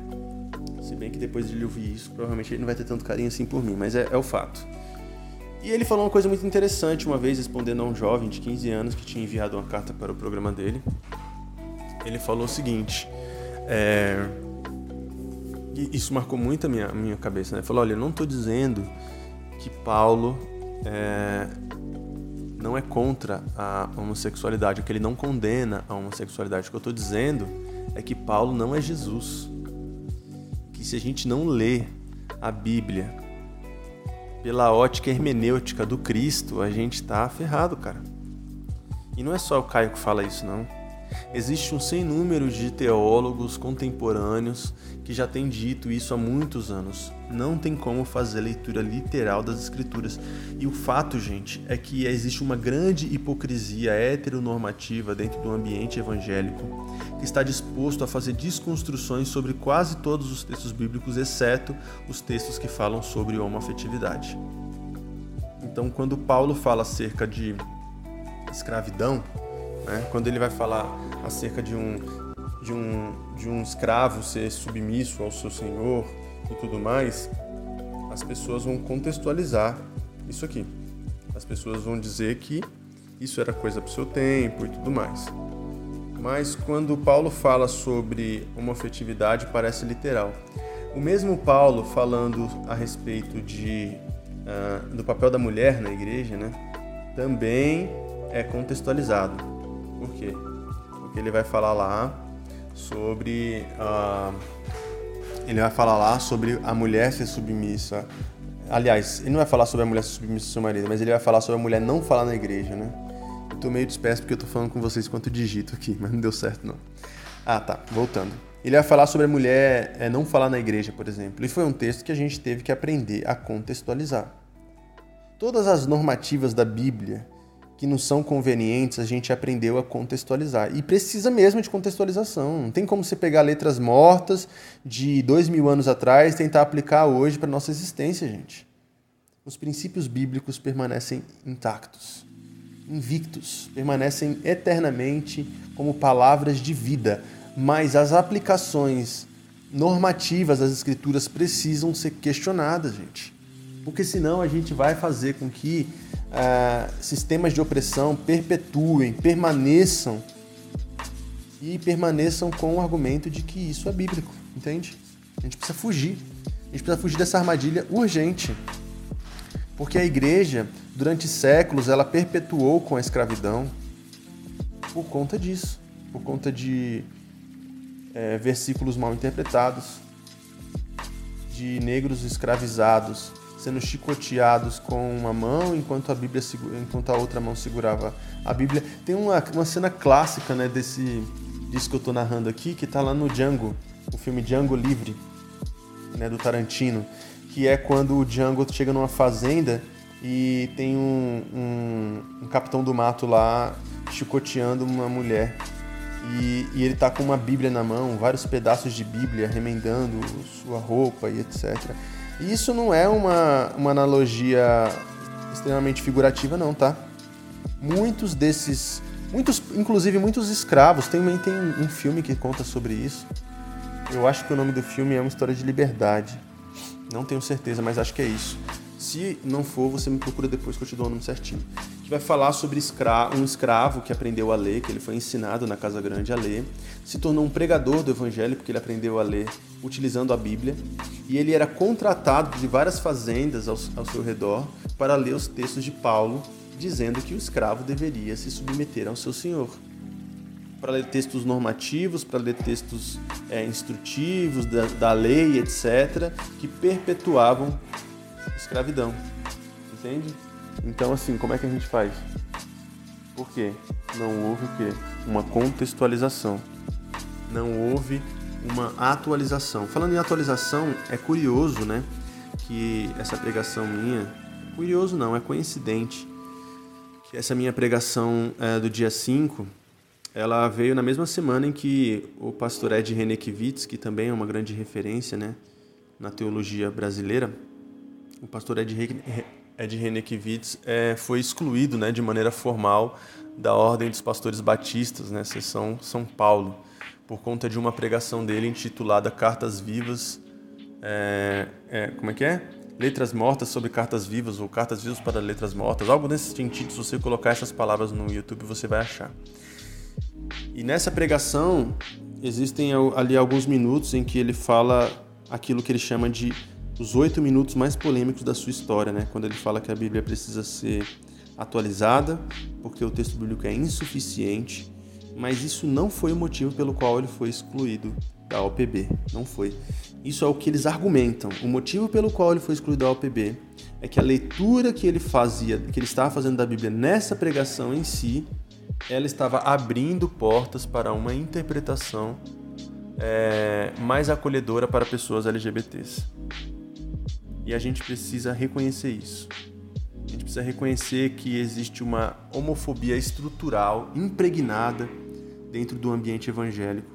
Speaker 1: Se bem que depois de ele ouvir isso, provavelmente ele não vai ter tanto carinho assim por mim, mas é, é o fato. E ele falou uma coisa muito interessante uma vez, respondendo a um jovem de 15 anos que tinha enviado uma carta para o programa dele. Ele falou o seguinte: é, isso marcou muito a minha, a minha cabeça, né? Ele falou: olha, eu não estou dizendo que Paulo é, não é contra a homossexualidade, que ele não condena a homossexualidade. O que eu estou dizendo é que Paulo não é Jesus. Que se a gente não lê a Bíblia pela ótica hermenêutica do Cristo, a gente tá ferrado, cara. E não é só o Caio que fala isso, não. Existe um sem número de teólogos contemporâneos que já têm dito isso há muitos anos. Não tem como fazer leitura literal das escrituras. E o fato, gente, é que existe uma grande hipocrisia heteronormativa dentro do ambiente evangélico que está disposto a fazer desconstruções sobre quase todos os textos bíblicos, exceto os textos que falam sobre homoafetividade. Então, quando Paulo fala acerca de escravidão, né, quando ele vai falar acerca de um, de, um, de um escravo ser submisso ao seu senhor e tudo mais, as pessoas vão contextualizar isso aqui. As pessoas vão dizer que isso era coisa para o seu tempo e tudo mais. Mas quando Paulo fala sobre homofetividade, parece literal. O mesmo Paulo falando a respeito de, uh, do papel da mulher na igreja, né, também é contextualizado. Por quê? Porque ele vai falar lá sobre uh, ele vai falar lá sobre a mulher ser submissa. Aliás, ele não vai falar sobre a mulher ser submissa ao seu marido, mas ele vai falar sobre a mulher não falar na igreja, né? tô meio disperso porque eu tô falando com vocês enquanto digito aqui, mas não deu certo não. Ah, tá, voltando. Ele vai falar sobre a mulher é, não falar na igreja, por exemplo. E foi um texto que a gente teve que aprender a contextualizar. Todas as normativas da Bíblia que não são convenientes, a gente aprendeu a contextualizar. E precisa mesmo de contextualização. Não tem como você pegar letras mortas de dois mil anos atrás e tentar aplicar hoje para nossa existência, gente. Os princípios bíblicos permanecem intactos, invictos, permanecem eternamente como palavras de vida, mas as aplicações normativas das escrituras precisam ser questionadas, gente. Porque senão a gente vai fazer com que uh, sistemas de opressão perpetuem, permaneçam e permaneçam com o argumento de que isso é bíblico, entende? A gente precisa fugir. A gente precisa fugir dessa armadilha urgente. Porque a igreja, durante séculos, ela perpetuou com a escravidão por conta disso, por conta de é, versículos mal interpretados, de negros escravizados sendo chicoteados com uma mão enquanto a Bíblia enquanto a outra mão segurava a Bíblia. Tem uma, uma cena clássica, né, desse disso que eu estou narrando aqui, que está lá no Django, o filme Django Livre, né, do Tarantino, que é quando o Django chega numa fazenda e tem um, um, um capitão do mato lá chicoteando uma mulher. E, e, ele tá com uma Bíblia na mão, vários pedaços de Bíblia remendando sua roupa e etc. E isso não é uma, uma analogia extremamente figurativa, não, tá? Muitos desses. Muitos, inclusive muitos escravos. Tem, tem um filme que conta sobre isso. Eu acho que o nome do filme é uma história de liberdade. Não tenho certeza, mas acho que é isso. Se não for, você me procura depois que eu te dou o nome certinho. Que vai falar sobre escra um escravo que aprendeu a ler, que ele foi ensinado na Casa Grande a ler, se tornou um pregador do evangelho porque ele aprendeu a ler utilizando a Bíblia, e ele era contratado de várias fazendas ao, ao seu redor para ler os textos de Paulo, dizendo que o escravo deveria se submeter ao seu senhor. Para ler textos normativos, para ler textos é, instrutivos da, da lei, etc., que perpetuavam escravidão. Entende? Então, assim, como é que a gente faz? Por quê? Não houve o quê? Uma contextualização. Não houve uma atualização. Falando em atualização, é curioso, né, que essa pregação minha, curioso não, é coincidente, que essa minha pregação é, do dia 5, ela veio na mesma semana em que o pastor Ed Renekiewicz, que também é uma grande referência, né, na teologia brasileira, o pastor Ed, Ed Renekiewicz é, foi excluído, né, de maneira formal da Ordem dos Pastores Batistas, né, seção São Paulo por conta de uma pregação dele intitulada Cartas Vivas. É, é, como é que é? Letras Mortas sobre Cartas Vivas ou Cartas Vivas para Letras Mortas. Algo nesse sentido, se você colocar essas palavras no YouTube, você vai achar. E nessa pregação, existem ali alguns minutos em que ele fala aquilo que ele chama de os oito minutos mais polêmicos da sua história, né? Quando ele fala que a Bíblia precisa ser atualizada, porque o texto bíblico é insuficiente mas isso não foi o motivo pelo qual ele foi excluído da OPB. Não foi. Isso é o que eles argumentam. O motivo pelo qual ele foi excluído da OPB é que a leitura que ele fazia, que ele estava fazendo da Bíblia nessa pregação em si, ela estava abrindo portas para uma interpretação é, mais acolhedora para pessoas LGBTs. E a gente precisa reconhecer isso. A gente precisa reconhecer que existe uma homofobia estrutural impregnada dentro do ambiente evangélico,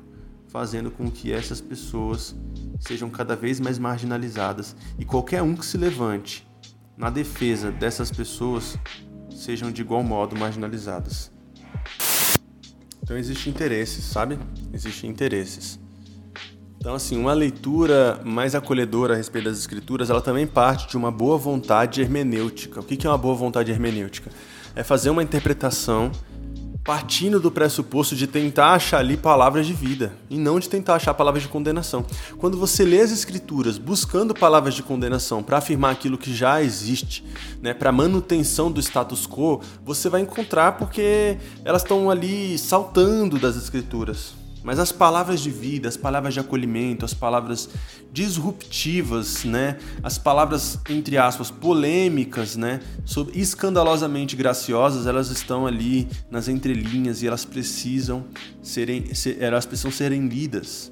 Speaker 1: fazendo com que essas pessoas sejam cada vez mais marginalizadas e qualquer um que se levante na defesa dessas pessoas sejam de igual modo marginalizadas. Então existe interesses, sabe? Existem interesses. Então assim, uma leitura mais acolhedora a respeito das escrituras, ela também parte de uma boa vontade hermenêutica. O que é uma boa vontade hermenêutica? É fazer uma interpretação partindo do pressuposto de tentar achar ali palavras de vida e não de tentar achar palavras de condenação. Quando você lê as escrituras buscando palavras de condenação para afirmar aquilo que já existe, né, para manutenção do status quo, você vai encontrar porque elas estão ali saltando das escrituras. Mas as palavras de vida, as palavras de acolhimento, as palavras disruptivas, né? As palavras entre aspas polêmicas, né? Escandalosamente graciosas, elas estão ali nas entrelinhas e elas precisam serem, elas precisam serem lidas.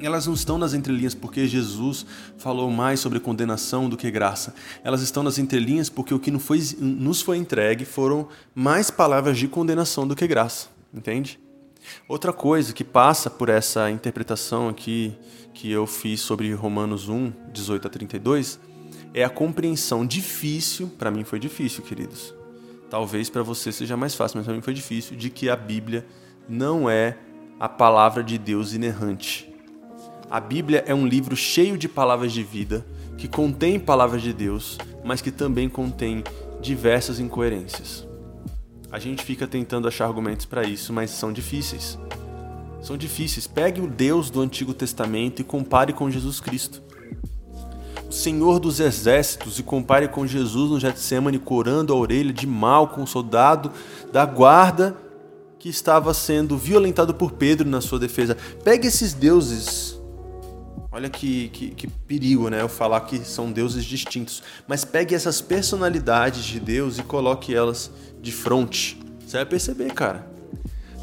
Speaker 1: Elas não estão nas entrelinhas porque Jesus falou mais sobre condenação do que graça. Elas estão nas entrelinhas porque o que nos foi entregue foram mais palavras de condenação do que graça. Entende? Outra coisa que passa por essa interpretação aqui que eu fiz sobre Romanos 1, 18 a 32, é a compreensão difícil, para mim foi difícil, queridos. Talvez para você seja mais fácil, mas para mim foi difícil, de que a Bíblia não é a palavra de Deus inerrante. A Bíblia é um livro cheio de palavras de vida, que contém palavras de Deus, mas que também contém diversas incoerências. A gente fica tentando achar argumentos para isso, mas são difíceis. São difíceis. Pegue o Deus do Antigo Testamento e compare com Jesus Cristo. O Senhor dos Exércitos e compare com Jesus no Getsemane corando a orelha de mal com o soldado da guarda que estava sendo violentado por Pedro na sua defesa. Pegue esses deuses. Olha que, que, que, perigo, né? Eu falar que são deuses distintos. Mas pegue essas personalidades de Deus e coloque elas de frente. Você vai perceber, cara.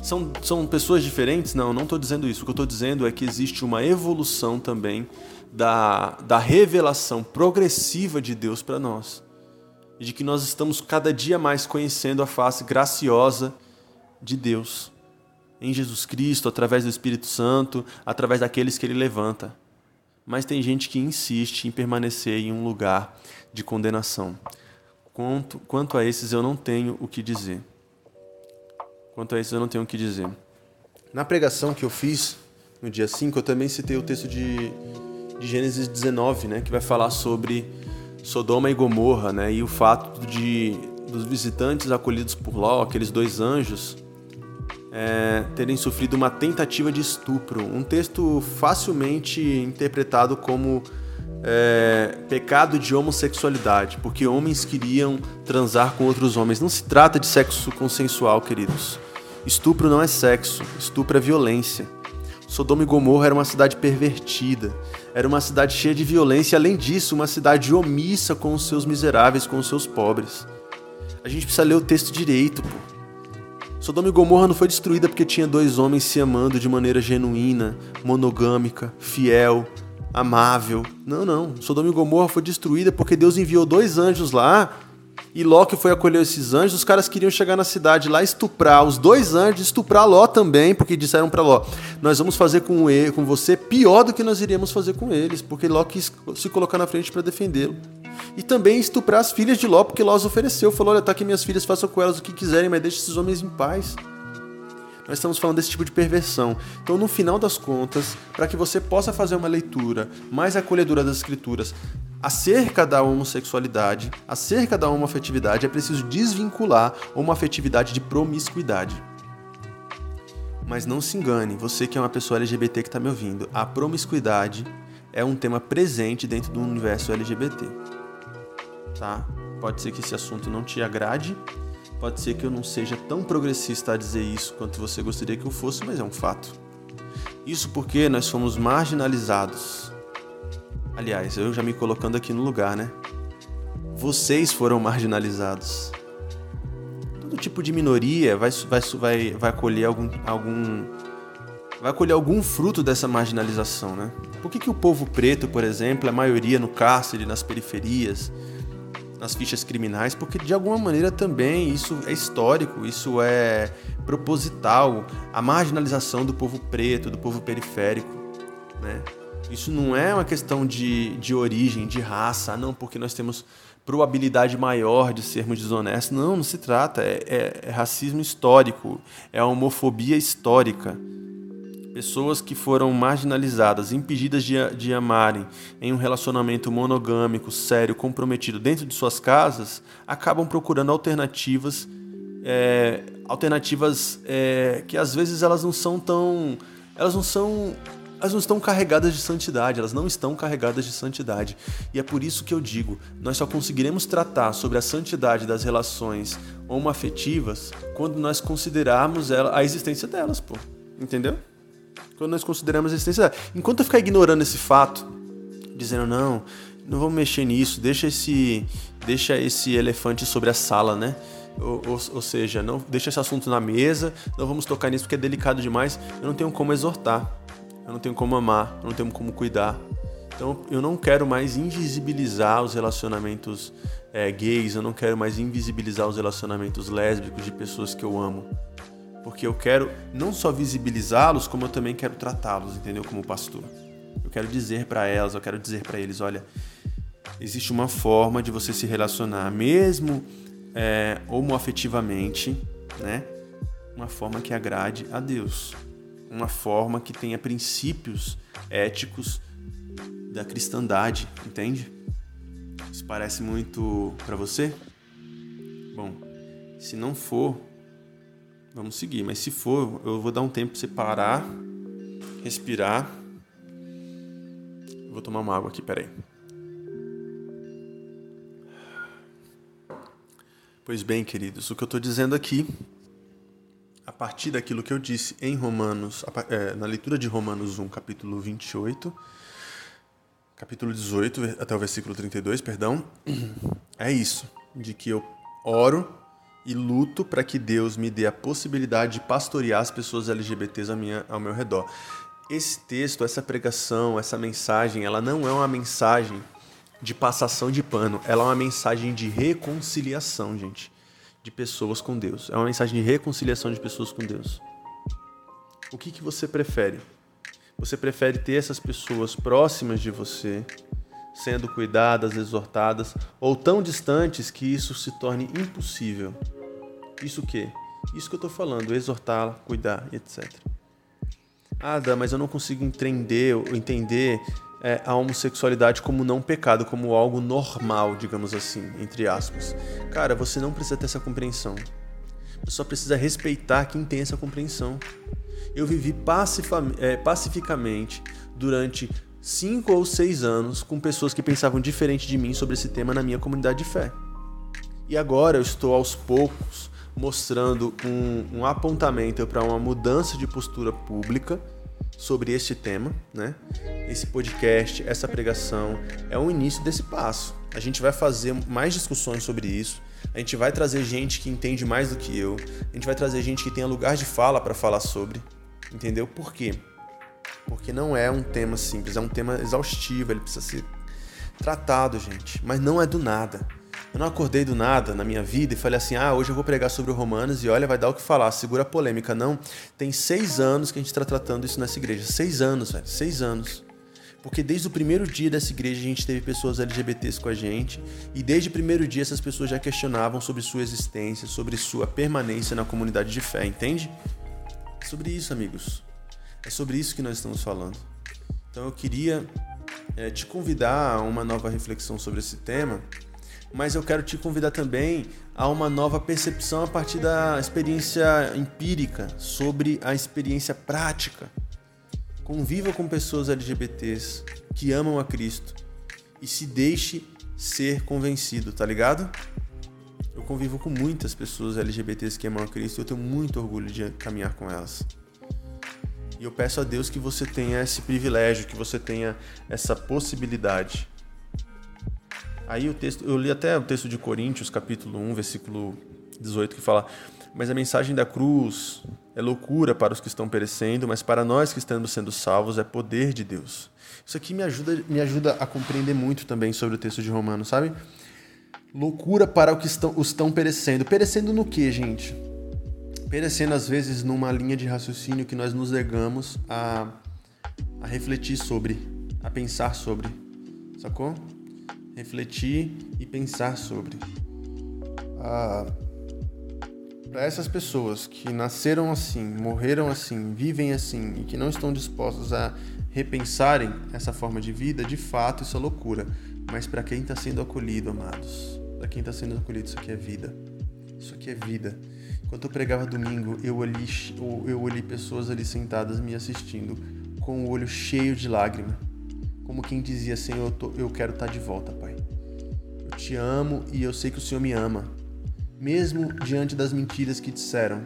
Speaker 1: São, são pessoas diferentes? Não, não estou dizendo isso. O que eu estou dizendo é que existe uma evolução também da, da revelação progressiva de Deus para nós. E de que nós estamos cada dia mais conhecendo a face graciosa de Deus. Em Jesus Cristo, através do Espírito Santo, através daqueles que Ele levanta. Mas tem gente que insiste em permanecer em um lugar de condenação. Quanto, quanto a esses eu não tenho o que dizer. Quanto a esses eu não tenho o que dizer. Na pregação que eu fiz no dia 5, eu também citei o texto de, de Gênesis 19, né, que vai falar sobre Sodoma e Gomorra, né, e o fato de dos visitantes acolhidos por Ló, aqueles dois anjos, é, terem sofrido uma tentativa de estupro. Um texto facilmente interpretado como é, pecado de homossexualidade, porque homens queriam transar com outros homens. Não se trata de sexo consensual, queridos. Estupro não é sexo, estupro é violência. Sodoma e Gomorra era uma cidade pervertida, era uma cidade cheia de violência, além disso, uma cidade omissa com os seus miseráveis, com os seus pobres. A gente precisa ler o texto direito, pô. Sodoma e Gomorra não foi destruída porque tinha dois homens se amando de maneira genuína, monogâmica, fiel, amável. Não, não. Sodoma e Gomorra foi destruída porque Deus enviou dois anjos lá e Ló que foi acolher esses anjos, os caras queriam chegar na cidade lá estuprar os dois anjos, estuprar Ló também, porque disseram para Ló: "Nós vamos fazer com ele, com você pior do que nós iríamos fazer com eles", porque Ló quis se colocar na frente para defendê-lo. E também estuprar as filhas de Ló, porque Ló ofereceu, falou: "Olha, tá aqui minhas filhas, façam com elas o que quiserem, mas deixe esses homens em paz". Nós estamos falando desse tipo de perversão. Então, no final das contas, para que você possa fazer uma leitura mais acolhedora das escrituras acerca da homossexualidade, acerca da homoafetividade, é preciso desvincular uma afetividade de promiscuidade. Mas não se engane, você que é uma pessoa LGBT que está me ouvindo, a promiscuidade é um tema presente dentro do universo LGBT. Tá? Pode ser que esse assunto não te agrade, Pode ser que eu não seja tão progressista a dizer isso quanto você gostaria que eu fosse, mas é um fato. Isso porque nós fomos marginalizados. Aliás, eu já me colocando aqui no lugar, né? Vocês foram marginalizados. Todo tipo de minoria vai, vai, vai, vai colher algum, algum vai colher algum fruto dessa marginalização, né? Por que, que o povo preto, por exemplo, é a maioria no cárcere, nas periferias, nas fichas criminais, porque de alguma maneira também isso é histórico, isso é proposital, a marginalização do povo preto, do povo periférico, né? Isso não é uma questão de, de origem, de raça, não, porque nós temos probabilidade maior de sermos desonestos. Não, não se trata. É, é, é racismo histórico, é homofobia histórica. Pessoas que foram marginalizadas, impedidas de, de amarem em um relacionamento monogâmico, sério, comprometido dentro de suas casas, acabam procurando alternativas, é, alternativas é, que às vezes elas não são tão, elas não são elas não estão carregadas de santidade, elas não estão carregadas de santidade. E é por isso que eu digo, nós só conseguiremos tratar sobre a santidade das relações homoafetivas quando nós considerarmos ela, a existência delas, pô. Entendeu? Quando nós consideramos a existência. Enquanto eu ficar ignorando esse fato, dizendo não, não vamos mexer nisso, deixa esse, deixa esse elefante sobre a sala, né? Ou, ou, ou, seja, não deixa esse assunto na mesa, não vamos tocar nisso porque é delicado demais. Eu não tenho como exortar, eu não tenho como amar, eu não tenho como cuidar. Então eu não quero mais invisibilizar os relacionamentos é, gays, eu não quero mais invisibilizar os relacionamentos lésbicos de pessoas que eu amo. Porque eu quero não só visibilizá-los, como eu também quero tratá-los, entendeu? Como pastor. Eu quero dizer para elas, eu quero dizer para eles: olha, existe uma forma de você se relacionar, mesmo é, homoafetivamente, né? Uma forma que agrade a Deus. Uma forma que tenha princípios éticos da cristandade, entende? Isso parece muito para você? Bom, se não for, vamos seguir. Mas se for, eu vou dar um tempo para você parar, respirar. vou tomar uma água aqui, peraí. Pois bem, queridos, o que eu estou dizendo aqui, a partir daquilo que eu disse em Romanos, é, na leitura de Romanos 1, capítulo 28, capítulo 18 até o versículo 32, perdão, é isso, de que eu oro e luto para que Deus me dê a possibilidade de pastorear as pessoas LGBTs ao meu redor. Esse texto, essa pregação, essa mensagem, ela não é uma mensagem de passação de pano, ela é uma mensagem de reconciliação, gente, de pessoas com Deus. É uma mensagem de reconciliação de pessoas com Deus. O que, que você prefere? Você prefere ter essas pessoas próximas de você, sendo cuidadas, exortadas, ou tão distantes que isso se torne impossível? Isso o quê? Isso que eu estou falando, exortá-la, cuidar, etc. Ah, mas eu não consigo entender, entender é, a homossexualidade como não pecado, como algo normal, digamos assim, entre aspas. Cara, você não precisa ter essa compreensão. Você só precisa respeitar quem tem essa compreensão. Eu vivi é, pacificamente durante cinco ou seis anos com pessoas que pensavam diferente de mim sobre esse tema na minha comunidade de fé. E agora eu estou aos poucos mostrando um, um apontamento para uma mudança de postura pública sobre este tema, né? Esse podcast, essa pregação é o início desse passo. A gente vai fazer mais discussões sobre isso. A gente vai trazer gente que entende mais do que eu. A gente vai trazer gente que tenha lugar de fala para falar sobre. Entendeu? Por quê? Porque não é um tema simples, é um tema exaustivo, ele precisa ser tratado, gente. Mas não é do nada. Eu não acordei do nada na minha vida e falei assim: ah, hoje eu vou pregar sobre o Romanos e olha, vai dar o que falar, segura a polêmica. Não. Tem seis anos que a gente está tratando isso nessa igreja. Seis anos, velho. Seis anos. Porque desde o primeiro dia dessa igreja a gente teve pessoas LGBTs com a gente, e desde o primeiro dia essas pessoas já questionavam sobre sua existência, sobre sua permanência na comunidade de fé, entende? Sobre isso, amigos. É sobre isso que nós estamos falando. Então eu queria é, te convidar a uma nova reflexão sobre esse tema mas eu quero te convidar também a uma nova percepção a partir da experiência empírica sobre a experiência prática. Conviva com pessoas LGBTs que amam a Cristo e se deixe ser convencido, tá ligado? Eu convivo com muitas pessoas LGBTs que amam a Cristo e eu tenho muito orgulho de caminhar com elas. E eu peço a Deus que você tenha esse privilégio, que você tenha essa possibilidade Aí o texto, eu li até o texto de Coríntios, capítulo 1, versículo 18, que fala: Mas a mensagem da cruz é loucura para os que estão perecendo, mas para nós que estamos sendo salvos é poder de Deus. Isso aqui me ajuda, me ajuda a compreender muito também sobre o texto de Romanos, sabe? Loucura para os que estão, os estão perecendo. Perecendo no que, gente? Perecendo, às vezes, numa linha de raciocínio que nós nos negamos a, a refletir sobre, a pensar sobre. Sacou? refletir e pensar sobre. Ah, Para essas pessoas que nasceram assim, morreram assim, vivem assim e que não estão dispostas a repensarem essa forma de vida, de fato isso é loucura. Mas para quem está sendo acolhido, amados, para quem está sendo acolhido, isso aqui é vida. Isso aqui é vida. Enquanto eu pregava domingo, eu olhei, eu olhei pessoas ali sentadas me assistindo com o olho cheio de lágrima como quem dizia: Senhor, eu, tô, eu quero estar tá de volta, Pai. Eu te amo e eu sei que o Senhor me ama, mesmo diante das mentiras que disseram,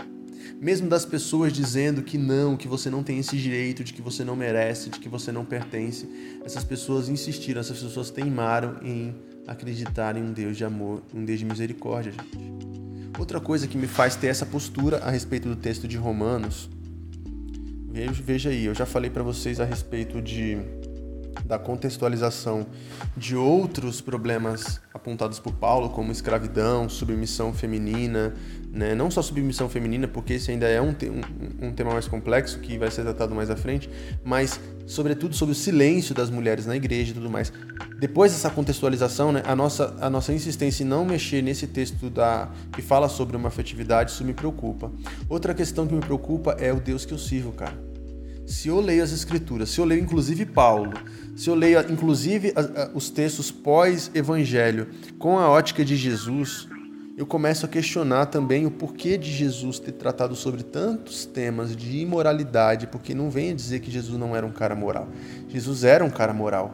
Speaker 1: Mesmo das pessoas dizendo que não, que você não tem esse direito, de que você não merece, de que você não pertence, essas pessoas insistiram, essas pessoas teimaram em acreditar em um Deus de amor, um Deus de misericórdia, gente. Outra coisa que me faz ter essa postura a respeito do texto de Romanos, veja aí, eu já falei para vocês a respeito de da contextualização de outros problemas apontados por Paulo, como escravidão, submissão feminina, né? não só submissão feminina, porque esse ainda é um, te um, um, tema mais complexo que vai ser tratado mais à frente, mas sobretudo sobre o silêncio das mulheres na igreja e tudo mais. Depois dessa contextualização, né, a, nossa, a nossa insistência em não mexer nesse texto da, que fala sobre uma afetividade, isso me preocupa. Outra questão que me preocupa é o Deus que eu sirvo, cara. Se eu leio as escrituras, se eu leio inclusive Paulo, se eu leio inclusive os textos pós-evangelho com a ótica de Jesus, eu começo a questionar também o porquê de Jesus ter tratado sobre tantos temas de imoralidade, porque não venha dizer que Jesus não era um cara moral. Jesus era um cara moral.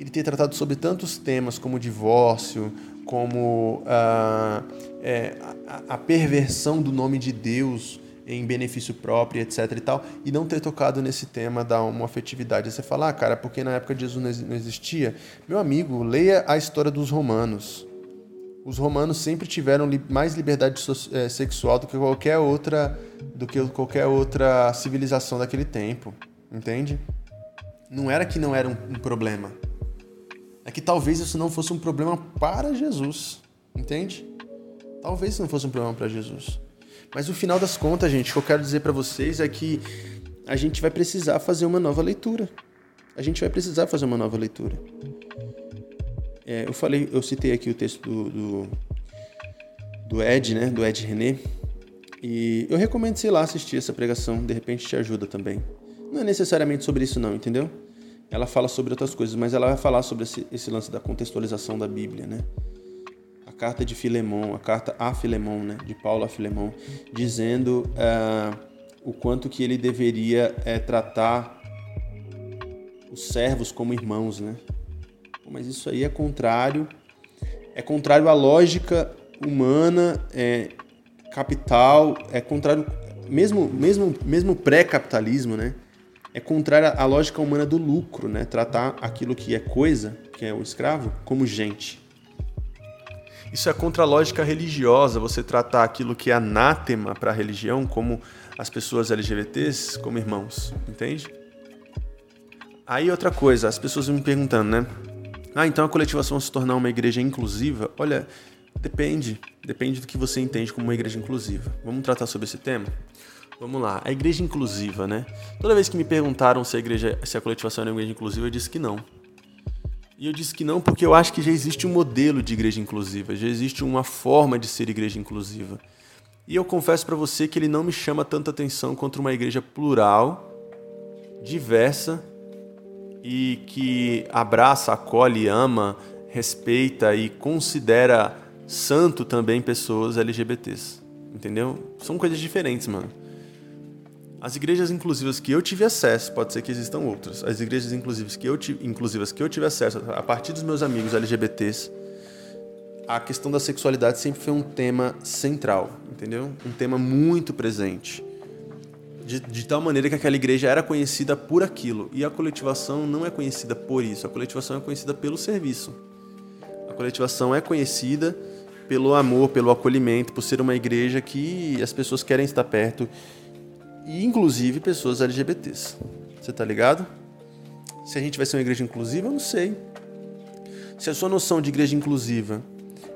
Speaker 1: Ele ter tratado sobre tantos temas como divórcio, como uh, é, a, a perversão do nome de Deus, em benefício próprio, etc e tal, e não ter tocado nesse tema da afetividade. Você fala, ah, cara, porque na época de Jesus não existia. Meu amigo, leia a história dos romanos. Os romanos sempre tiveram mais liberdade eh, sexual do que qualquer outra, do que qualquer outra civilização daquele tempo, entende? Não era que não era um problema. É que talvez isso não fosse um problema para Jesus, entende? Talvez isso não fosse um problema para Jesus. Mas no final das contas, gente, o que eu quero dizer para vocês é que a gente vai precisar fazer uma nova leitura. A gente vai precisar fazer uma nova leitura. É, eu falei, eu citei aqui o texto do, do, do Ed, né, do Ed René, e eu recomendo, sei lá, assistir essa pregação, de repente te ajuda também. Não é necessariamente sobre isso não, entendeu? Ela fala sobre outras coisas, mas ela vai falar sobre esse, esse lance da contextualização da Bíblia, né? carta de Filemão, a carta a Filemão, né, de Paulo a Filemão, dizendo uh, o quanto que ele deveria uh, tratar os servos como irmãos, né? Mas isso aí é contrário, é contrário à lógica humana, é, capital, é contrário, mesmo, mesmo, mesmo pré-capitalismo, né? É contrário à lógica humana do lucro, né? Tratar aquilo que é coisa, que é o escravo, como gente. Isso é contra a lógica religiosa, você tratar aquilo que é anátema para a religião como as pessoas LGBTs como irmãos, entende? Aí outra coisa, as pessoas me perguntando, né? Ah, então a coletivação se tornar uma igreja inclusiva? Olha, depende, depende do que você entende como uma igreja inclusiva. Vamos tratar sobre esse tema? Vamos lá, a igreja inclusiva, né? Toda vez que me perguntaram se a igreja, se a coletivação era uma igreja inclusiva, eu disse que não. E eu disse que não porque eu acho que já existe um modelo de igreja inclusiva, já existe uma forma de ser igreja inclusiva. E eu confesso para você que ele não me chama tanta atenção quanto uma igreja plural, diversa e que abraça, acolhe, ama, respeita e considera santo também pessoas LGBTs. Entendeu? São coisas diferentes, mano. As igrejas inclusivas que eu tive acesso, pode ser que existam outras, as igrejas inclusivas que eu, inclusivas que eu tive acesso a partir dos meus amigos LGBTs, a questão da sexualidade sempre foi um tema central, entendeu? Um tema muito presente. De, de, tal maneira que aquela igreja era conhecida por aquilo. E a coletivação não é conhecida por isso. A coletivação é conhecida pelo serviço. A coletivação é conhecida pelo amor, pelo acolhimento, por ser uma igreja que as pessoas querem estar perto e inclusive pessoas LGBTs. Você tá ligado? Se a gente vai ser uma igreja inclusiva, eu não sei. Se a sua noção de igreja inclusiva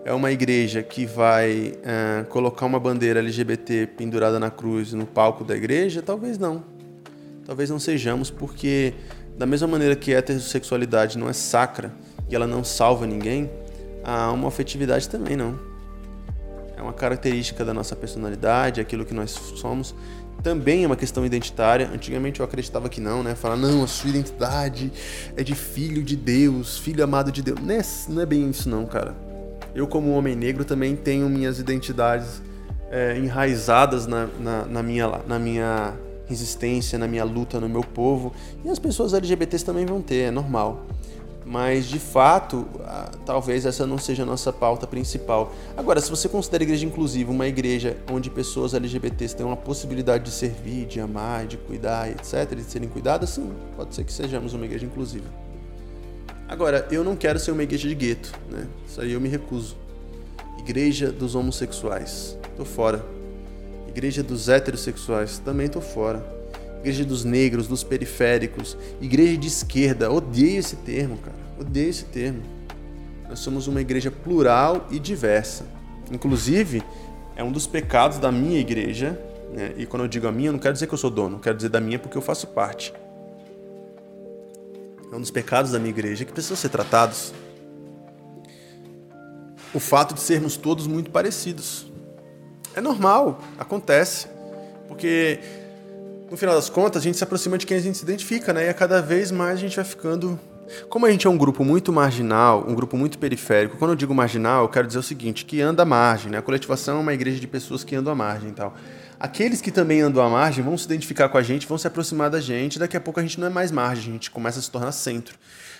Speaker 1: é uma igreja que vai uh, colocar uma bandeira LGBT pendurada na cruz no palco da igreja, talvez não. Talvez não sejamos, porque da mesma maneira que a heterossexualidade não é sacra e ela não salva ninguém, a homoafetividade também não. É uma característica da nossa personalidade, aquilo que nós somos, também é uma questão identitária. Antigamente eu acreditava que não, né? Falar, não, a sua identidade é de filho de Deus, filho amado de Deus. Não é, não é bem isso, não, cara. Eu, como homem negro, também tenho minhas identidades é, enraizadas na, na, na, minha, na minha resistência, na minha luta, no meu povo. E as pessoas LGBTs também vão ter, é normal. Mas, de fato, talvez essa não seja a nossa pauta principal. Agora, se você considera a igreja inclusiva uma igreja onde pessoas LGBTs têm uma possibilidade de servir, de amar, de cuidar, etc., de serem cuidadas, sim, pode ser que sejamos uma igreja inclusiva. Agora, eu não quero ser uma igreja de gueto, né? Isso aí eu me recuso. Igreja dos homossexuais, tô fora. Igreja dos heterossexuais, também tô fora. Igreja dos negros, dos periféricos, igreja de esquerda, odeio esse termo, cara. Odeio esse termo. Nós somos uma igreja plural e diversa. Inclusive, é um dos pecados da minha igreja, né? e quando eu digo a minha, eu não quero dizer que eu sou dono, quero dizer da minha porque eu faço parte. É um dos pecados da minha igreja que precisam ser tratados. O fato de sermos todos muito parecidos. É normal, acontece. Porque no final das contas, a gente se aproxima de quem a gente se identifica, né? E a cada vez mais a gente vai ficando como a gente é um grupo muito marginal, um grupo muito periférico, quando eu digo marginal, eu quero dizer o seguinte, que anda à margem, né? A coletivação é uma igreja de pessoas que andam à margem e tal. Aqueles que também andam à margem vão se identificar com a gente, vão se aproximar da gente, daqui a pouco a gente não é mais margem, a gente começa a se tornar centro.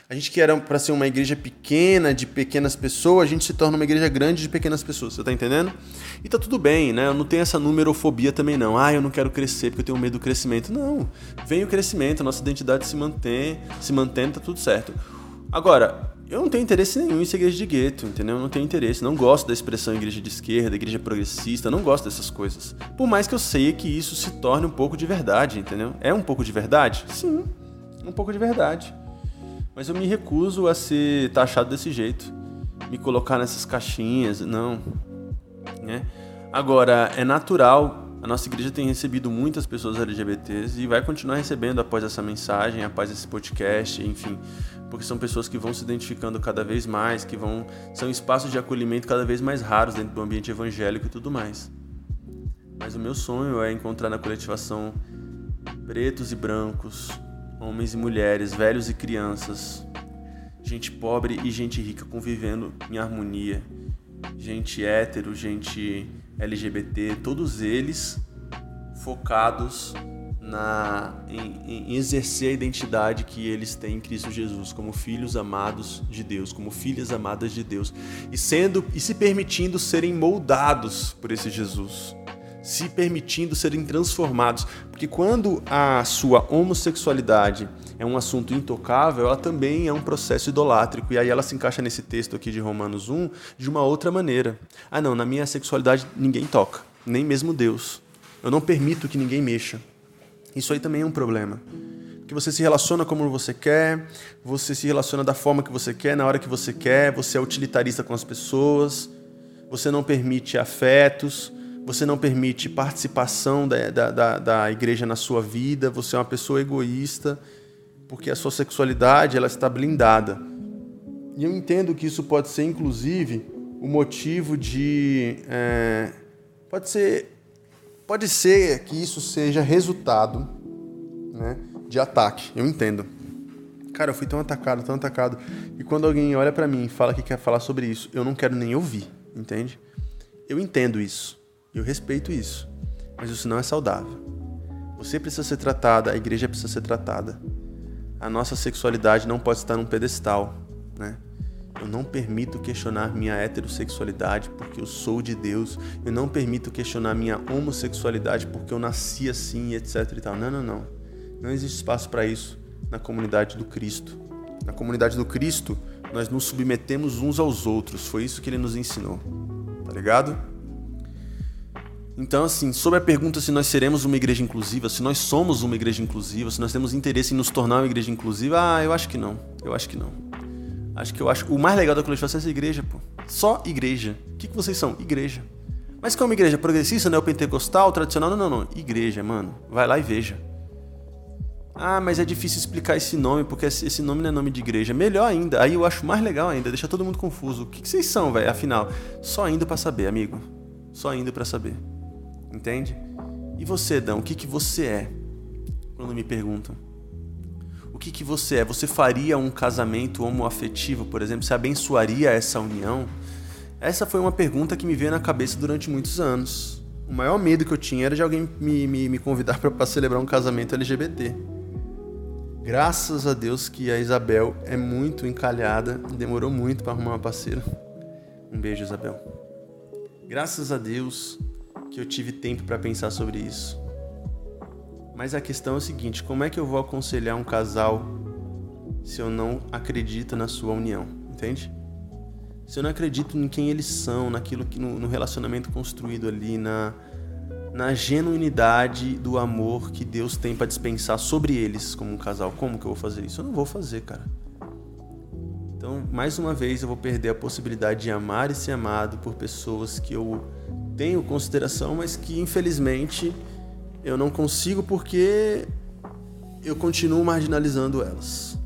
Speaker 1: A gente que era para ser uma igreja pequena, de pequenas pessoas, a gente se torna uma igreja grande de pequenas pessoas, você tá entendendo? E tá tudo bem, né? Eu não tenho essa numerofobia também não. Ah, eu não quero crescer porque eu tenho medo do crescimento. Não. Vem o crescimento, a nossa identidade se mantém, se mantendo, tá tudo certo. Agora, eu não tenho interesse nenhum em ser igreja de gueto, entendeu? Eu não tenho interesse, não gosto da expressão igreja de esquerda, igreja progressista, não gosto dessas coisas. Por mais que eu sei que isso se torne um pouco de verdade, entendeu? É um pouco de verdade? Sim, um pouco de verdade. Mas eu me recuso a ser taxado desse jeito. Me colocar nessas caixinhas, não. Né? Agora, é natural. A nossa igreja tem recebido muitas pessoas LGBTs e vai continuar recebendo após essa mensagem, após esse podcast, enfim, porque são pessoas que vão se identificando cada vez mais, que vão são espaços de acolhimento cada vez mais raros dentro do ambiente evangélico e tudo mais. Mas o meu sonho é encontrar na coletivação pretos e brancos, homens e mulheres, velhos e crianças, gente pobre e gente rica convivendo em harmonia, gente hétero, gente LGBT, todos eles focados na, em, em, exercer a identidade que eles têm em Cristo Jesus, como filhos amados de Deus, como filhas amadas de Deus, e sendo e se permitindo serem moldados por esse Jesus se permitindo serem transformados. Porque quando a sua homossexualidade é um assunto intocável, ela também é um processo idolátrico. E aí ela se encaixa nesse texto aqui de Romanos 1 de uma outra maneira. Ah, não, na minha sexualidade ninguém toca, nem mesmo Deus. Eu não permito que ninguém mexa. Isso aí também é um problema. Que você se relaciona como você quer, você se relaciona da forma que você quer, na hora que você quer, você é utilitarista com as pessoas, você não permite afetos, você não permite participação da, da, da, da, igreja na sua vida, você é uma pessoa egoísta, porque a sua sexualidade ela está blindada. E eu entendo que isso pode ser, inclusive, o motivo de. É, pode ser. Pode ser que isso seja resultado né, de ataque. Eu entendo. Cara, eu fui tão atacado, tão atacado. E quando alguém olha para mim e fala que quer falar sobre isso, eu não quero nem ouvir, entende? Eu entendo isso. Eu respeito isso, mas isso não é saudável. Você precisa ser tratada, a igreja precisa ser tratada. A nossa sexualidade não pode estar num pedestal, né? Eu não permito questionar minha heterossexualidade porque eu sou de Deus. Eu não permito questionar minha homossexualidade porque eu nasci assim, etc e tal. Não, não, não. Não existe espaço para isso na comunidade do Cristo. Na comunidade do Cristo, nós nos submetemos uns aos outros. Foi isso que ele nos ensinou. Tá ligado? Então, assim, sobre a pergunta se nós seremos uma igreja inclusiva, se nós somos uma igreja inclusiva, se nós temos interesse em nos tornar uma igreja inclusiva, ah, eu acho que não. Eu acho que não. Acho que eu acho. O mais legal da coletivação é essa igreja, pô. Só igreja. O que, que vocês são? Igreja. Mas uma igreja progressista, neopentecostal, tradicional? Não, não, não. Igreja, mano. Vai lá e veja. Ah, mas é difícil explicar esse nome, porque esse nome não é nome de igreja. Melhor ainda. Aí eu acho mais legal ainda, deixa todo mundo confuso. O que, que vocês são, velho? Afinal, só indo para saber, amigo. Só indo para saber. Entende? E você, Dão, o que, que você é? Quando me perguntam. Que, que você é? Você faria um casamento homoafetivo, por exemplo? Você abençoaria essa união? Essa foi uma pergunta que me veio na cabeça durante muitos anos. O maior medo que eu tinha era de alguém me, me, me convidar para celebrar um casamento LGBT. Graças a Deus que a Isabel é muito encalhada, demorou muito para arrumar uma parceira. Um beijo, Isabel. Graças a Deus que eu tive tempo para pensar sobre isso. Mas a questão é o seguinte: como é que eu vou aconselhar um casal se eu não acredito na sua união? Entende? Se eu não acredito em quem eles são, naquilo que no, no relacionamento construído ali, na, na genuinidade do amor que Deus tem para dispensar sobre eles como um casal, como que eu vou fazer isso? Eu não vou fazer, cara. Então, mais uma vez, eu vou perder a possibilidade de amar e ser amado por pessoas que eu tenho consideração, mas que infelizmente eu não consigo porque eu continuo marginalizando elas.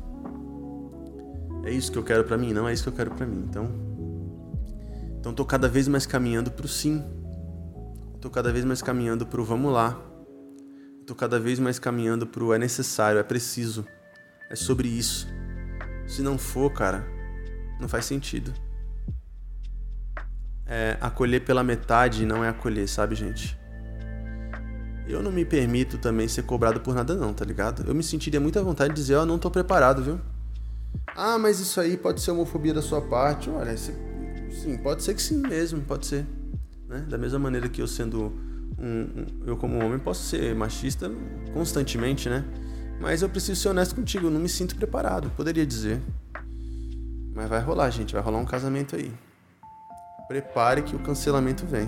Speaker 1: É isso que eu quero para mim, não é isso que eu quero para mim. Então, então tô cada vez mais caminhando pro sim. Tô cada vez mais caminhando pro vamos lá. Tô cada vez mais caminhando pro é necessário, é preciso. É sobre isso. Se não for, cara, não faz sentido. É, acolher pela metade não é acolher, sabe, gente? Eu não me permito também ser cobrado por nada não, tá ligado? Eu me sentiria muito à vontade de dizer, ó, oh, não tô preparado, viu? Ah, mas isso aí pode ser homofobia da sua parte. Olha, sim, pode ser que sim mesmo, pode ser. Né? Da mesma maneira que eu sendo um, um, eu como homem posso ser machista constantemente, né? Mas eu preciso ser honesto contigo, eu não me sinto preparado, poderia dizer. Mas vai rolar, gente, vai rolar um casamento aí. Prepare que o cancelamento vem.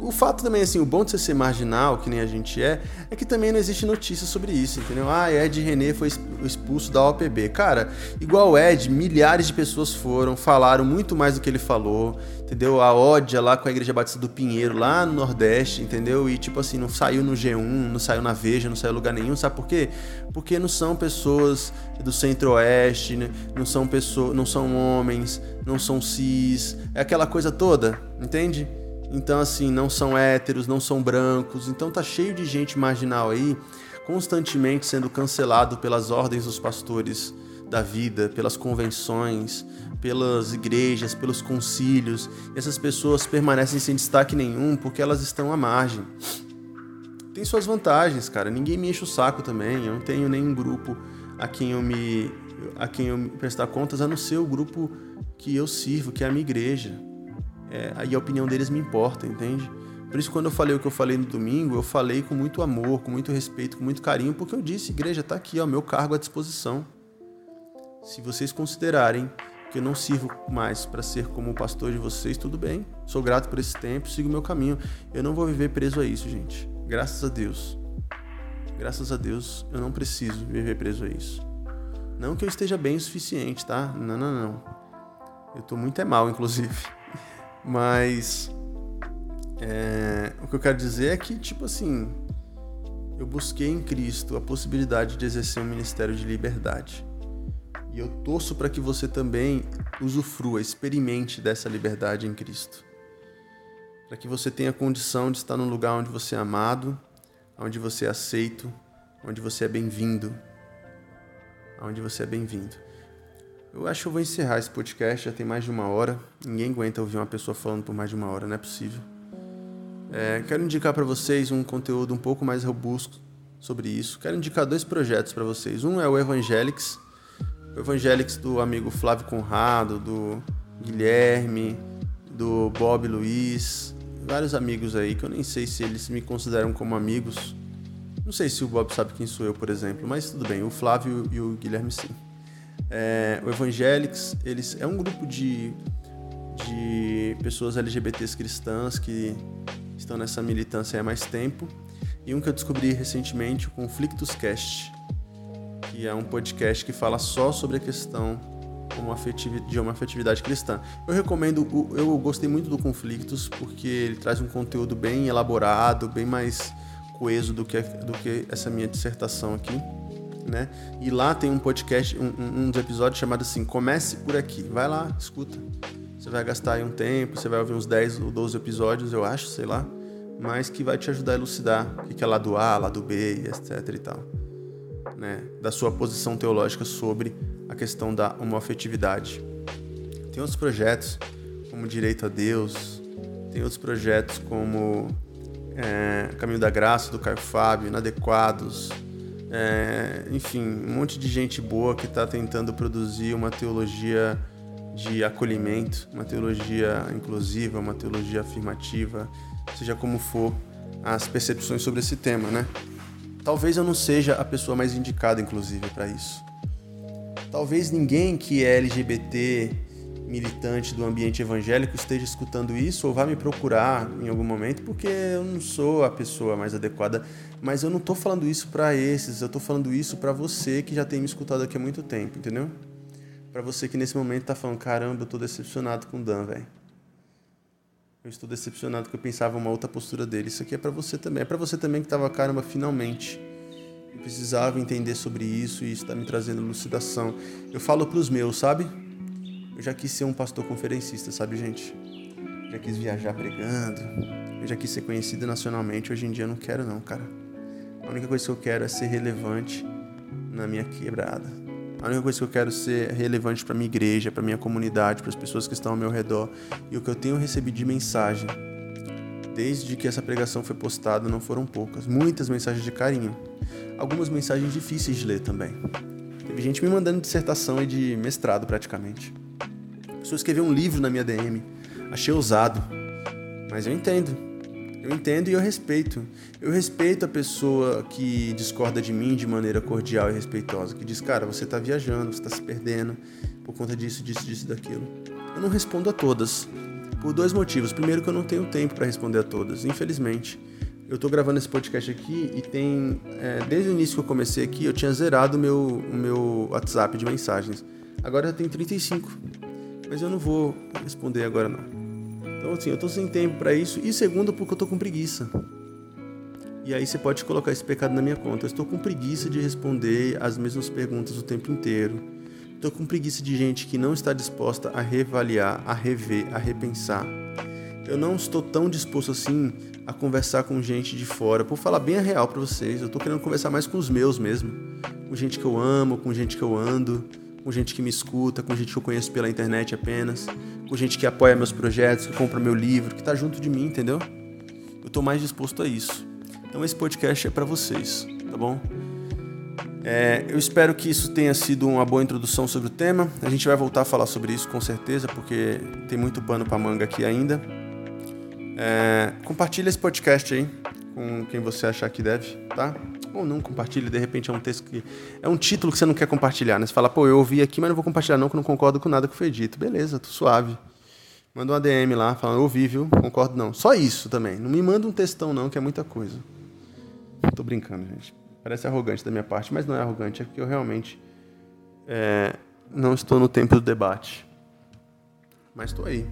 Speaker 1: O fato também, assim, o bom de você ser marginal, que nem a gente é, é que também não existe notícia sobre isso, entendeu? Ah, Ed René foi expulso da OPB. Cara, igual o Ed, milhares de pessoas foram, falaram muito mais do que ele falou, entendeu? A ódia lá com a Igreja Batista do Pinheiro, lá no Nordeste, entendeu? E tipo assim, não saiu no G1, não saiu na Veja, não saiu em lugar nenhum, sabe por quê? Porque não são pessoas do Centro-Oeste, né? não são pessoas, não são homens, não são cis, é aquela coisa toda, entende? Então, assim, não são héteros, não são brancos. Então, tá cheio de gente marginal aí, constantemente sendo cancelado pelas ordens dos pastores da vida, pelas convenções, pelas igrejas, pelos concílios. Essas pessoas permanecem sem destaque nenhum porque elas estão à margem. Tem suas vantagens, cara. Ninguém me enche o saco também. Eu não tenho nenhum grupo a quem eu me a quem eu me prestar contas a não ser o grupo que eu sirvo, que é a minha igreja é, aí a opinião deles me importa, entende? Por isso, quando eu falei o que eu falei no domingo, eu falei com muito amor, com muito respeito, com muito carinho, porque eu disse: igreja, está aqui, ó, meu cargo à disposição. Se vocês considerarem que eu não sirvo mais para ser como o pastor de vocês, tudo bem. Sou grato por esse tempo, sigo meu caminho. Eu não vou viver preso a isso, gente. Graças a Deus. Graças a Deus, eu não preciso viver preso a isso. Não que eu esteja bem o suficiente, tá? Não, não, não. Eu tô muito é mal, inclusive. Mas é, o que eu quero dizer é que, tipo assim, eu busquei em Cristo a possibilidade de exercer um ministério de liberdade. E eu torço para que você também usufrua, experimente dessa liberdade em Cristo. Para que você tenha condição de estar num lugar onde você é amado, onde você é aceito, onde você é bem-vindo. Onde você é bem-vindo. Eu acho que eu vou encerrar esse podcast, já tem mais de uma hora. Ninguém aguenta ouvir uma pessoa falando por mais de uma hora, não é possível. É, quero indicar para vocês um conteúdo um pouco mais robusto sobre isso. Quero indicar dois projetos para vocês. Um é o Evangelix, o Evangelix do amigo Flávio Conrado, do Guilherme, do Bob Luiz, vários amigos aí que eu nem sei se eles me consideram como amigos. Não sei se o Bob sabe quem sou eu, por exemplo, mas tudo bem, o Flávio e o Guilherme sim. É, o Evangelics, eles é um grupo de, de pessoas LGBTs cristãs que estão nessa militância há mais tempo. E um que eu descobri recentemente, o Conflictos Cast, que é um podcast que fala só sobre a questão de uma afetividade cristã. Eu recomendo, eu gostei muito do Conflictos porque ele traz um conteúdo bem elaborado, bem mais coeso do que, do que essa minha dissertação aqui né? E lá tem um podcast, um, um dos episódios chamado assim, Comece por aqui. Vai lá, escuta. Você vai gastar aí um tempo, você vai ouvir uns 10 ou 12 episódios, eu acho, sei lá, mas que vai te ajudar a elucidar o que é lado A, lado B, etc e tal. Né? Da sua posição teológica sobre a questão da homoafetividade. Tem outros projetos, como Direito a Deus, tem outros projetos como é, Caminho da Graça, do Caio Fábio, Inadequados, é, enfim, um monte de gente boa que está tentando produzir uma teologia de acolhimento, uma teologia inclusiva, uma teologia afirmativa, seja como for as percepções sobre esse tema, né? Talvez eu não seja a pessoa mais indicada, inclusive, para isso. Talvez ninguém que é LGBT, militante do ambiente evangélico, esteja escutando isso ou vá me procurar em algum momento, porque eu não sou a pessoa mais adequada. Mas eu não estou falando isso para esses, eu estou falando isso para você que já tem me escutado aqui há muito tempo, entendeu? Para você que nesse momento está falando: caramba, eu estou decepcionado com o Dan, velho. Eu estou decepcionado que eu pensava uma outra postura dele. Isso aqui é para você também. É para você também que estava, caramba, finalmente. Eu precisava entender sobre isso e isso está me trazendo lucidação. Eu falo para os meus, sabe? Eu já quis ser um pastor conferencista, sabe, gente? Já quis viajar pregando. Eu já quis ser conhecido nacionalmente. Hoje em dia eu não quero, não, cara. A única coisa que eu quero é ser relevante na minha quebrada a única coisa que eu quero ser relevante para minha igreja, para minha comunidade, para as pessoas que estão ao meu redor. E o que eu tenho recebido de mensagem, desde que essa pregação foi postada, não foram poucas. Muitas mensagens de carinho. Algumas mensagens difíceis de ler também. Teve gente me mandando dissertação e de mestrado praticamente. Pessoa escreveu um livro na minha DM. Achei ousado. Mas eu entendo. Eu entendo e eu respeito. Eu respeito a pessoa que discorda de mim de maneira cordial e respeitosa, que diz, cara, você está viajando, você está se perdendo por conta disso, disso, disso, daquilo. Eu não respondo a todas. Por dois motivos. Primeiro, que eu não tenho tempo para responder a todas, infelizmente. Eu estou gravando esse podcast aqui e tem. É, desde o início que eu comecei aqui, eu tinha zerado meu, o meu WhatsApp de mensagens. Agora tem 35. Mas eu não vou responder agora não. Então, assim, eu tô sem tempo para isso. E segundo, porque eu tô com preguiça. E aí você pode colocar esse pecado na minha conta. Eu estou com preguiça de responder as mesmas perguntas o tempo inteiro. Estou com preguiça de gente que não está disposta a reavaliar, a rever, a repensar. Eu não estou tão disposto assim a conversar com gente de fora. Por falar bem a real para vocês, eu estou querendo conversar mais com os meus mesmo. Com gente que eu amo, com gente que eu ando com gente que me escuta, com gente que eu conheço pela internet apenas, com gente que apoia meus projetos, que compra meu livro, que está junto de mim, entendeu? Eu estou mais disposto a isso. Então esse podcast é para vocês, tá bom? É, eu espero que isso tenha sido uma boa introdução sobre o tema. A gente vai voltar a falar sobre isso com certeza, porque tem muito pano para manga aqui ainda. É, compartilha esse podcast aí com quem você achar que deve, tá? ou não compartilhe, de repente é um texto que. É um título que você não quer compartilhar, né? Você fala, pô, eu ouvi aqui, mas não vou compartilhar, não, que eu não concordo com nada que foi dito. Beleza, tô suave. Manda um ADM lá, falando, ouvi, viu? Concordo não. Só isso também. Não me manda um textão, não, que é muita coisa. Tô brincando, gente. Parece arrogante da minha parte, mas não é arrogante, é porque eu realmente é, não estou no tempo do debate. Mas estou aí.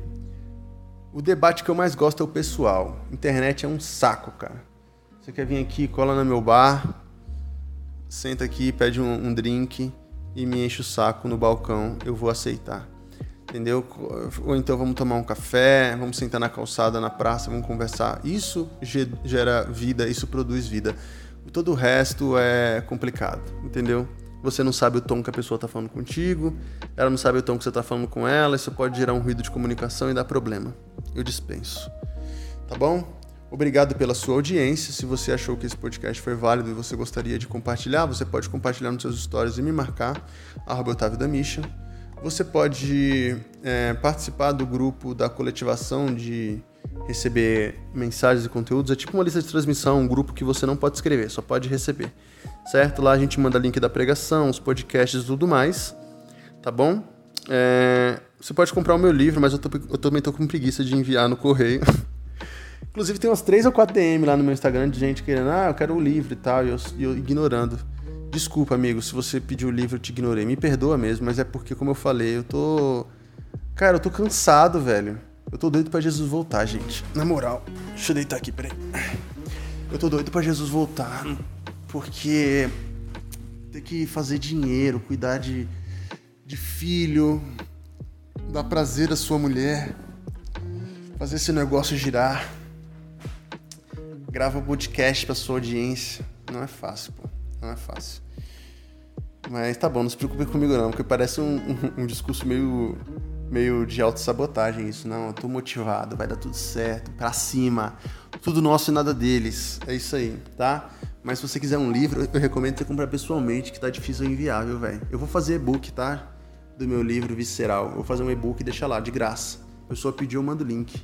Speaker 1: O debate que eu mais gosto é o pessoal. Internet é um saco, cara. Você quer vir aqui, cola no meu bar, senta aqui, pede um, um drink e me enche o saco no balcão, eu vou aceitar. Entendeu? Ou então vamos tomar um café, vamos sentar na calçada, na praça, vamos conversar. Isso gera vida, isso produz vida. Todo o resto é complicado, entendeu? Você não sabe o tom que a pessoa está falando contigo, ela não sabe o tom que você está falando com ela, isso pode gerar um ruído de comunicação e dar problema. Eu dispenso. Tá bom? Obrigado pela sua audiência. Se você achou que esse podcast foi válido e você gostaria de compartilhar, você pode compartilhar nos seus stories e me marcar, Otávio da Misha. Você pode é, participar do grupo da coletivação de receber mensagens e conteúdos. É tipo uma lista de transmissão, um grupo que você não pode escrever, só pode receber. Certo? Lá a gente manda link da pregação, os podcasts e tudo mais. Tá bom? É, você pode comprar o meu livro, mas eu, tô, eu também tô com preguiça de enviar no correio. Inclusive tem umas 3 ou 4 DM lá no meu Instagram de gente querendo, ah, eu quero o livro e tal, e eu, eu ignorando. Desculpa, amigo, se você pediu o livro, eu te ignorei. Me perdoa mesmo, mas é porque, como eu falei, eu tô. Cara, eu tô cansado, velho. Eu tô doido para Jesus voltar, gente. Na moral. Deixa eu deitar aqui, peraí. Eu tô doido para Jesus voltar. Porque. Ter que fazer dinheiro, cuidar de, de filho, dar prazer à sua mulher, fazer esse negócio girar grava podcast pra sua audiência. Não é fácil, pô. Não é fácil. Mas tá bom, não se preocupe comigo não, porque parece um, um, um discurso meio, meio de autossabotagem isso. Não, eu tô motivado, vai dar tudo certo, pra cima. Tudo nosso e nada deles. É isso aí, tá? Mas se você quiser um livro, eu recomendo você comprar pessoalmente, que tá difícil enviar, viu, velho? Eu vou fazer e-book, tá? Do meu livro Visceral. Eu vou fazer um e-book e deixar lá, de graça. A pessoa pediu, eu mando o link.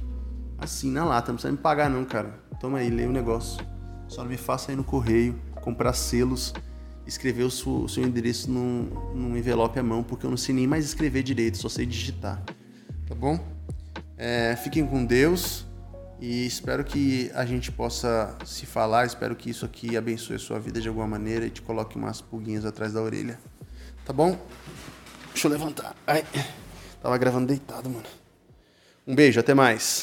Speaker 1: Assim, na lata, não precisa me pagar não, cara. Toma aí, lê o negócio. Só não me faça aí no correio, comprar selos, escrever o seu, o seu endereço num, num envelope à mão, porque eu não sei nem mais escrever direito, só sei digitar. Tá bom? É, fiquem com Deus. E espero que a gente possa se falar, espero que isso aqui abençoe a sua vida de alguma maneira e te coloque umas pulguinhas atrás da orelha. Tá bom? Deixa eu levantar. Ai, tava gravando deitado, mano. Um beijo, até mais.